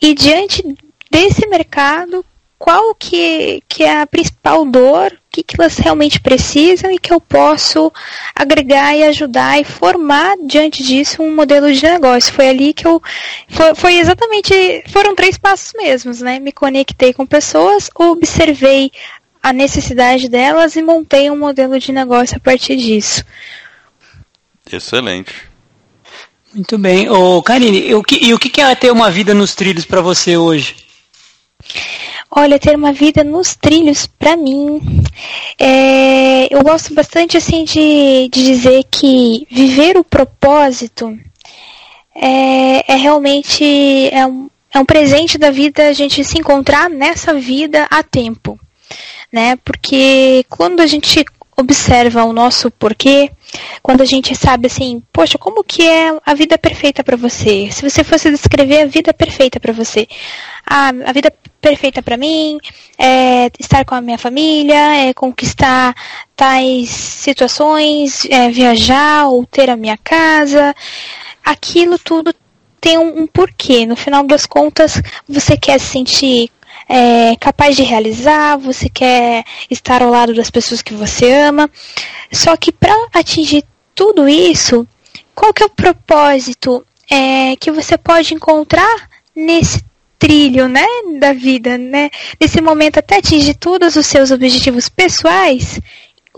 E diante desse mercado, qual que, que é a principal dor, que, que elas realmente precisam e que eu posso agregar e ajudar e formar diante disso um modelo de negócio. Foi ali que eu. Foi, foi exatamente. Foram três passos mesmos, né? Me conectei com pessoas, observei a necessidade delas e montei um modelo de negócio a partir disso. Excelente. Muito bem. Ô, Karine, e o que, e o que é ter uma vida nos trilhos para você hoje? Olha, ter uma vida nos trilhos, para mim, é, eu gosto bastante assim de, de dizer que viver o propósito é, é realmente é um, é um presente da vida a gente se encontrar nessa vida a tempo, né? Porque quando a gente observa o nosso porquê, quando a gente sabe assim, poxa, como que é a vida perfeita para você? Se você fosse descrever a vida perfeita para você, ah, a vida perfeita para mim é estar com a minha família, é conquistar tais situações, é viajar ou ter a minha casa. Aquilo tudo tem um, um porquê. No final das contas, você quer se sentir é, capaz de realizar, você quer estar ao lado das pessoas que você ama. Só que para atingir tudo isso, qual que é o propósito é, que você pode encontrar nesse trilho, né, da vida, né? Nesse momento até atingir todos os seus objetivos pessoais,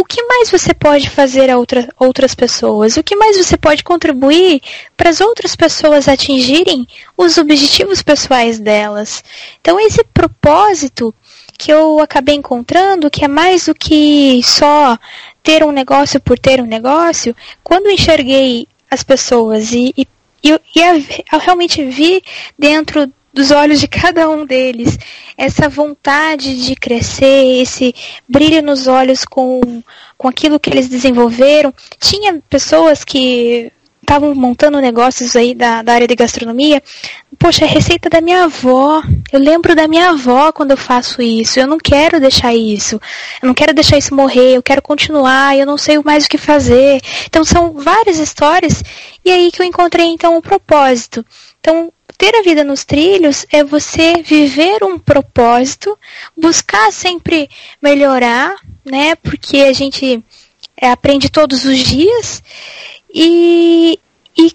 o que mais você pode fazer a outra, outras pessoas? O que mais você pode contribuir para as outras pessoas atingirem os objetivos pessoais delas? Então, esse propósito que eu acabei encontrando, que é mais do que só ter um negócio por ter um negócio, quando enxerguei as pessoas e, e, e eu realmente vi dentro dos olhos de cada um deles, essa vontade de crescer, esse brilho nos olhos com, com aquilo que eles desenvolveram. Tinha pessoas que estavam montando negócios aí da, da área de gastronomia. Poxa, é receita da minha avó. Eu lembro da minha avó quando eu faço isso. Eu não quero deixar isso. Eu não quero deixar isso morrer. Eu quero continuar. Eu não sei mais o que fazer. Então são várias histórias. E aí que eu encontrei então o propósito. Então ter a vida nos trilhos é você viver um propósito, buscar sempre melhorar, né? Porque a gente é, aprende todos os dias e, e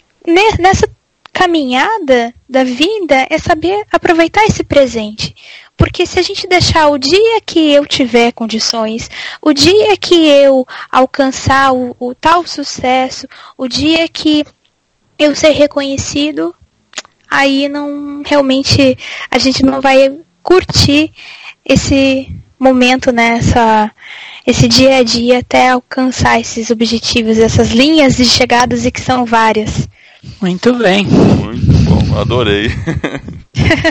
nessa caminhada da vida é saber aproveitar esse presente. Porque se a gente deixar o dia que eu tiver condições, o dia que eu alcançar o, o tal sucesso, o dia que eu ser reconhecido, aí não realmente a gente não vai curtir esse momento nessa né, esse dia a dia até alcançar esses objetivos, essas linhas de chegadas e que são várias. Muito bem. Muito bom, adorei.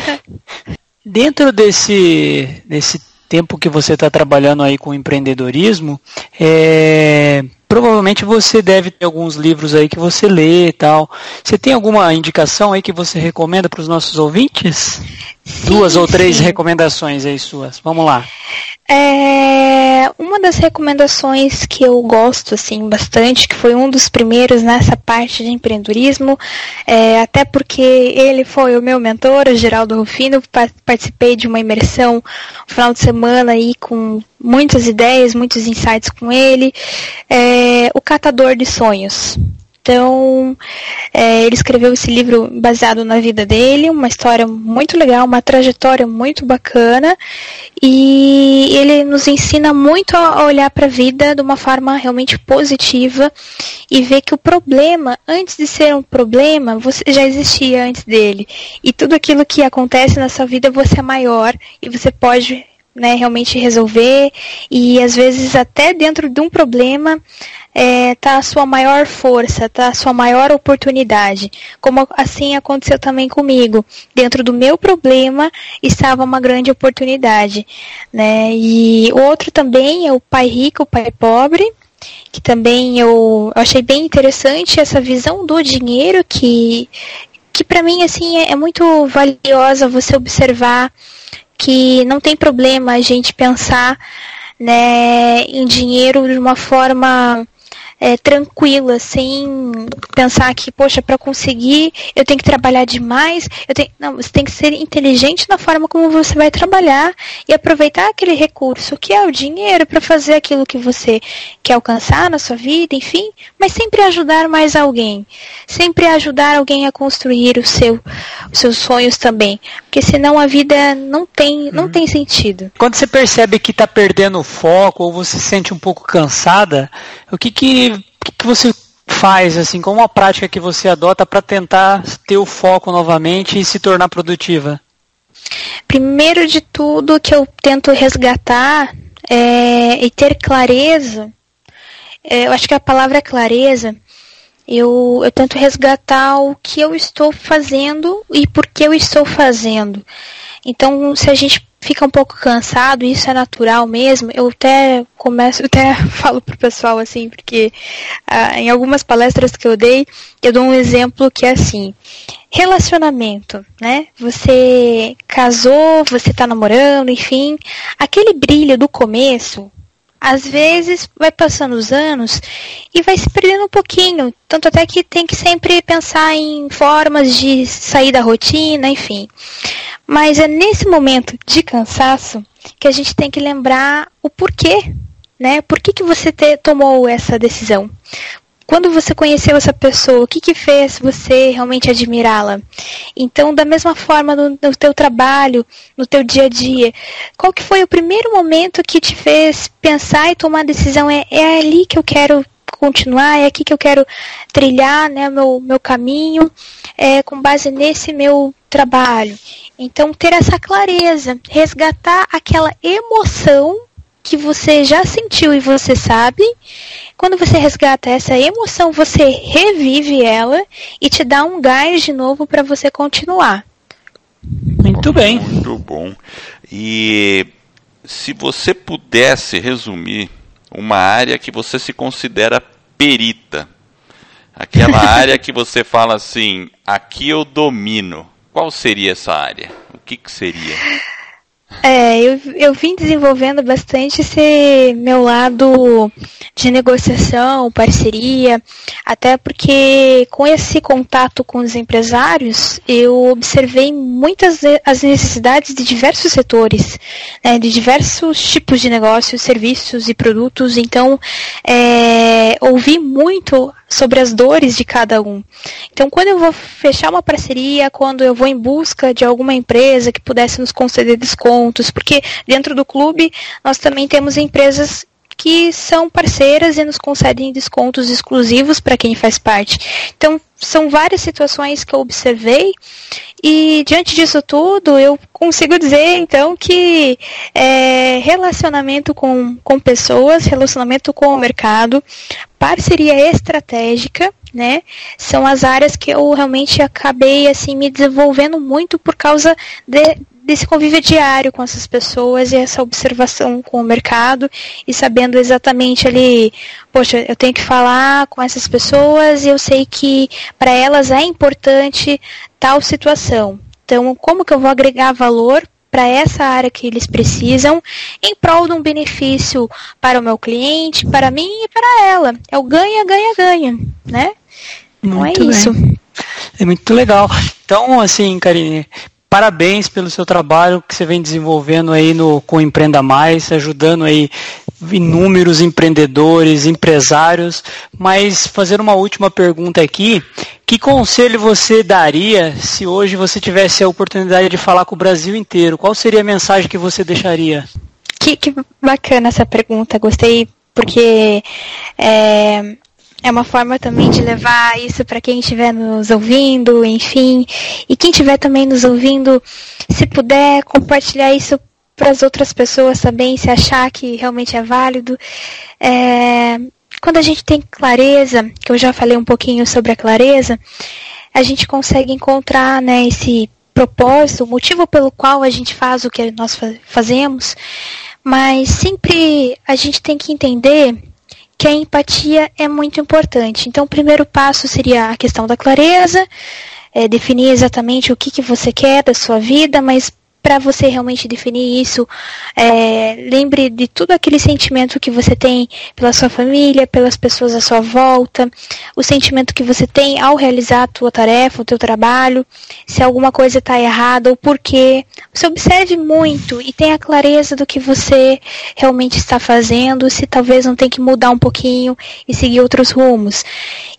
Dentro desse, desse tempo que você está trabalhando aí com empreendedorismo, é, provavelmente você deve ter alguns livros aí que você lê e tal. Você tem alguma indicação aí que você recomenda para os nossos ouvintes? Sim, Duas ou três sim. recomendações aí suas. Vamos lá. É, uma das recomendações que eu gosto assim bastante, que foi um dos primeiros nessa parte de empreendedorismo, é, até porque ele foi o meu mentor, o Geraldo Rufino, participei de uma imersão no final de semana aí com muitas ideias, muitos insights com ele, é, o Catador de Sonhos. Então, é, ele escreveu esse livro baseado na vida dele, uma história muito legal, uma trajetória muito bacana, e ele nos ensina muito a olhar para a vida de uma forma realmente positiva e ver que o problema, antes de ser um problema, você já existia antes dele. E tudo aquilo que acontece na sua vida, você é maior e você pode né, realmente resolver e às vezes até dentro de um problema é, tá a sua maior força, tá a sua maior oportunidade. Como assim aconteceu também comigo. Dentro do meu problema estava uma grande oportunidade, né? E outro também é o pai rico, o pai pobre, que também eu achei bem interessante essa visão do dinheiro que que para mim assim é, é muito valiosa você observar que não tem problema a gente pensar né, em dinheiro de uma forma é, tranquila, sem pensar que, poxa, para conseguir eu tenho que trabalhar demais. Eu tenho... Não, você tem que ser inteligente na forma como você vai trabalhar e aproveitar aquele recurso que é o dinheiro para fazer aquilo que você quer alcançar na sua vida, enfim, mas sempre ajudar mais alguém. Sempre ajudar alguém a construir o seu, os seus sonhos também. Porque senão a vida não tem, não uhum. tem sentido. Quando você percebe que está perdendo o foco ou você se sente um pouco cansada, o que, que, que, que você faz, assim, como uma prática que você adota para tentar ter o foco novamente e se tornar produtiva? Primeiro de tudo que eu tento resgatar é, e ter clareza, é, eu acho que a palavra clareza, eu, eu tento resgatar o que eu estou fazendo e por que eu estou fazendo. Então, se a gente fica um pouco cansado, isso é natural mesmo. Eu até começo, eu até falo pro pessoal assim, porque ah, em algumas palestras que eu dei, eu dou um exemplo que é assim: relacionamento, né? Você casou, você tá namorando, enfim, aquele brilho do começo, às vezes vai passando os anos e vai se perdendo um pouquinho. Tanto até que tem que sempre pensar em formas de sair da rotina, enfim. Mas é nesse momento de cansaço que a gente tem que lembrar o porquê, né? Por que, que você te, tomou essa decisão? Quando você conheceu essa pessoa, o que, que fez você realmente admirá-la? Então, da mesma forma no, no teu trabalho, no teu dia a dia, qual que foi o primeiro momento que te fez pensar e tomar a decisão? É, é ali que eu quero continuar, é aqui que eu quero trilhar né, meu, meu caminho, é, com base nesse meu trabalho. Então, ter essa clareza, resgatar aquela emoção que você já sentiu e você sabe, quando você resgata essa emoção, você revive ela e te dá um gás de novo para você continuar. Muito bem. Muito bom. E se você pudesse resumir uma área que você se considera perita, aquela área que você fala assim, aqui eu domino, qual seria essa área? O que, que seria? É, eu, eu vim desenvolvendo bastante esse meu lado de negociação, parceria, até porque com esse contato com os empresários, eu observei muitas as necessidades de diversos setores, né, de diversos tipos de negócios, serviços e produtos, então é, ouvi muito sobre as dores de cada um. Então, quando eu vou fechar uma parceria, quando eu vou em busca de alguma empresa que pudesse nos conceder descontos, porque dentro do clube nós também temos empresas que são parceiras e nos concedem descontos exclusivos para quem faz parte. Então, são várias situações que eu observei e diante disso tudo eu consigo dizer então que é, relacionamento com, com pessoas, relacionamento com o mercado, parceria estratégica, né? São as áreas que eu realmente acabei assim me desenvolvendo muito por causa de, desse convívio diário com essas pessoas e essa observação com o mercado e sabendo exatamente ali, poxa, eu tenho que falar com essas pessoas e eu sei que para elas é importante tal situação. Então, como que eu vou agregar valor para essa área que eles precisam em prol de um benefício para o meu cliente, para mim e para ela. É o ganha, ganha, ganha, né? Muito então é bem. isso. É muito legal. Então, assim, Karine, parabéns pelo seu trabalho que você vem desenvolvendo aí no, com Empreenda Mais, ajudando aí inúmeros empreendedores, empresários. Mas fazer uma última pergunta aqui, que conselho você daria se hoje você tivesse a oportunidade de falar com o Brasil inteiro? Qual seria a mensagem que você deixaria? Que, que bacana essa pergunta, gostei porque é, é uma forma também de levar isso para quem estiver nos ouvindo, enfim. E quem estiver também nos ouvindo, se puder compartilhar isso para as outras pessoas também, se achar que realmente é válido. É, quando a gente tem clareza, que eu já falei um pouquinho sobre a clareza, a gente consegue encontrar né, esse propósito, o motivo pelo qual a gente faz o que nós fazemos, mas sempre a gente tem que entender que a empatia é muito importante. Então, o primeiro passo seria a questão da clareza, é, definir exatamente o que, que você quer da sua vida, mas para você realmente definir isso, é, lembre de tudo aquele sentimento que você tem pela sua família, pelas pessoas à sua volta, o sentimento que você tem ao realizar a tua tarefa, o teu trabalho, se alguma coisa está errada ou por quê. Você observe muito e tenha clareza do que você realmente está fazendo, se talvez não tem que mudar um pouquinho e seguir outros rumos.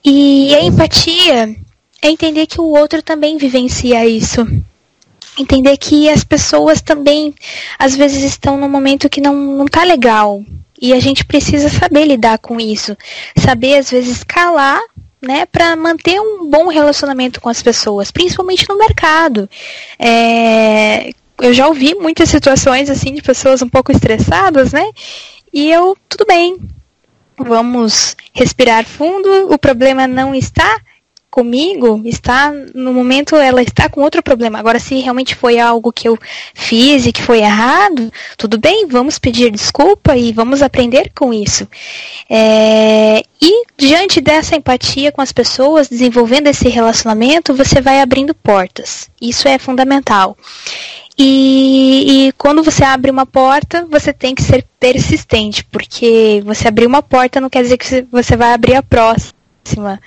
E a empatia é entender que o outro também vivencia isso entender que as pessoas também às vezes estão num momento que não, não tá legal. E a gente precisa saber lidar com isso. Saber, às vezes, calar, né, para manter um bom relacionamento com as pessoas, principalmente no mercado. É, eu já ouvi muitas situações assim de pessoas um pouco estressadas, né? E eu, tudo bem, vamos respirar fundo, o problema não está comigo está, no momento, ela está com outro problema. Agora, se realmente foi algo que eu fiz e que foi errado, tudo bem, vamos pedir desculpa e vamos aprender com isso. É, e diante dessa empatia com as pessoas, desenvolvendo esse relacionamento, você vai abrindo portas. Isso é fundamental. E, e, quando você abre uma porta, você tem que ser persistente, porque você abrir uma porta não quer dizer que você vai abrir a próxima.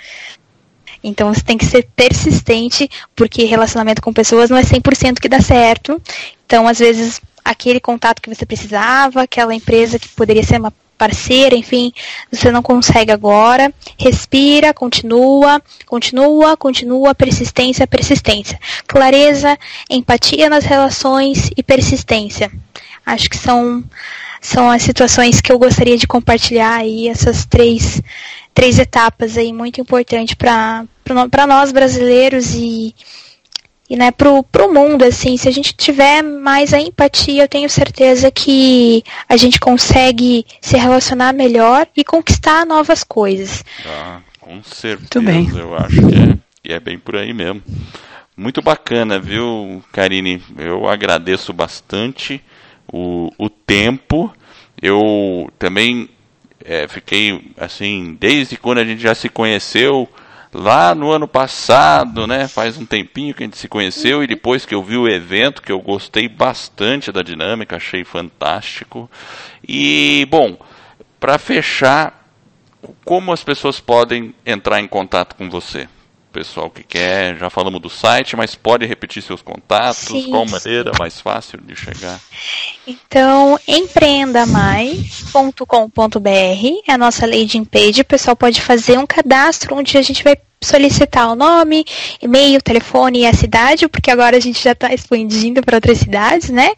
Então você tem que ser persistente, porque relacionamento com pessoas não é 100% que dá certo. Então, às vezes, aquele contato que você precisava, aquela empresa que poderia ser uma parceira, enfim, você não consegue agora. Respira, continua, continua, continua, persistência, persistência. Clareza, empatia nas relações e persistência. Acho que são, são as situações que eu gostaria de compartilhar aí, essas três três etapas aí muito importantes para nós brasileiros e, e né, para o mundo, assim, se a gente tiver mais a empatia, eu tenho certeza que a gente consegue se relacionar melhor e conquistar novas coisas. Ah, com certeza, bem. eu acho que é, que é bem por aí mesmo. Muito bacana, viu, Karine? Eu agradeço bastante o, o tempo. Eu também é, fiquei assim, desde quando a gente já se conheceu, lá no ano passado, né? Faz um tempinho que a gente se conheceu e depois que eu vi o evento, que eu gostei bastante da dinâmica, achei fantástico. E, bom, para fechar, como as pessoas podem entrar em contato com você? Pessoal que quer. Já falamos do site, mas pode repetir seus contatos? Sim, qual maneira sim. mais fácil de chegar? Então, empreendamais.com.br é a nossa landing page. O pessoal pode fazer um cadastro onde a gente vai solicitar o nome, e-mail, telefone e a cidade, porque agora a gente já está expandindo para outras cidades, né?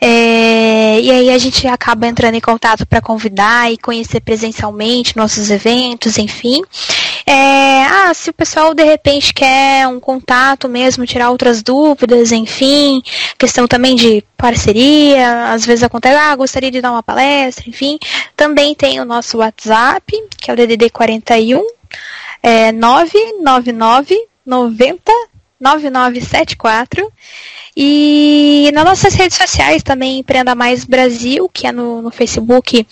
É, e aí a gente acaba entrando em contato para convidar e conhecer presencialmente nossos eventos, enfim. É, ah, se o pessoal de repente quer um contato mesmo, tirar outras dúvidas, enfim, questão também de parceria, às vezes acontece, ah, gostaria de dar uma palestra, enfim, também tem o nosso WhatsApp, que é o DDD 41 é 999 90 9974. E nas nossas redes sociais também Empreenda Mais Brasil, que é no, no Facebook,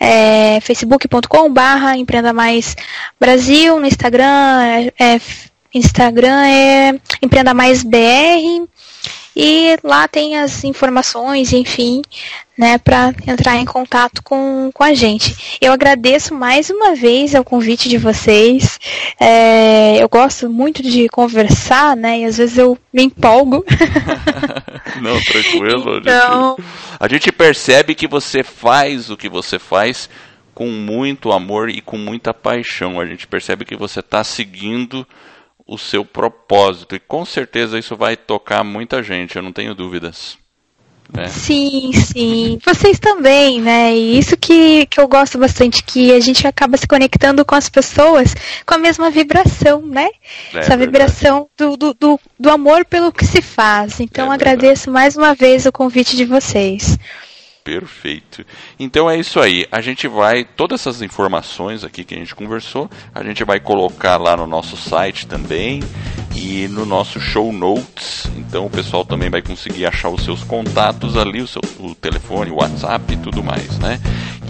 é, facebook.com Empreenda Mais Brasil, no Instagram é, é, Instagram é Empreenda Mais BR. E lá tem as informações, enfim, né, para entrar em contato com, com a gente. Eu agradeço mais uma vez ao convite de vocês. É, eu gosto muito de conversar, né, e às vezes eu me empolgo. Não, tranquilo. Então... A, gente, a gente percebe que você faz o que você faz com muito amor e com muita paixão. A gente percebe que você está seguindo o seu propósito. E com certeza isso vai tocar muita gente, eu não tenho dúvidas. Né? Sim, sim. Vocês também, né? E isso que, que eu gosto bastante, que a gente acaba se conectando com as pessoas com a mesma vibração, né? É, Essa vibração do, do, do, do, amor pelo que se faz. Então é agradeço mais uma vez o convite de vocês. Perfeito. Então é isso aí. A gente vai, todas essas informações aqui que a gente conversou, a gente vai colocar lá no nosso site também e no nosso show notes. Então o pessoal também vai conseguir achar os seus contatos ali, o, seu, o telefone, o WhatsApp e tudo mais, né?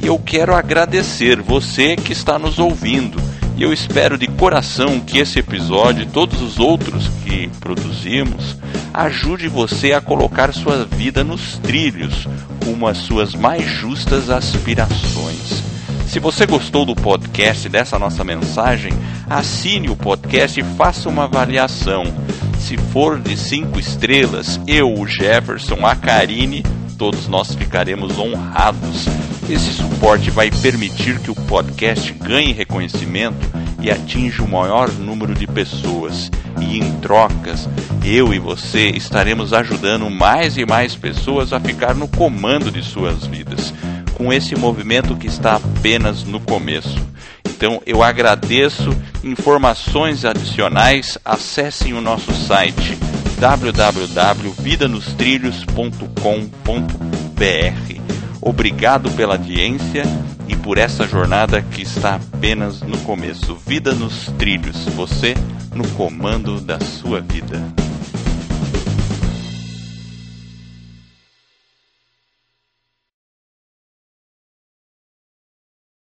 E eu quero agradecer você que está nos ouvindo. E eu espero de coração que esse episódio e todos os outros que produzimos ajude você a colocar sua vida nos trilhos rumo às suas mais justas aspirações. Se você gostou do podcast dessa nossa mensagem, assine o podcast e faça uma avaliação. Se for de cinco estrelas, eu, o Jefferson, a Karine, todos nós ficaremos honrados. Esse suporte vai permitir que o podcast ganhe reconhecimento e atinja o maior número de pessoas. E em trocas, eu e você estaremos ajudando mais e mais pessoas a ficar no comando de suas vidas, com esse movimento que está apenas no começo. Então eu agradeço. Informações adicionais, acessem o nosso site www.vidanostrilhos.com.br. Obrigado pela audiência e por essa jornada que está apenas no começo. Vida nos trilhos, você no comando da sua vida.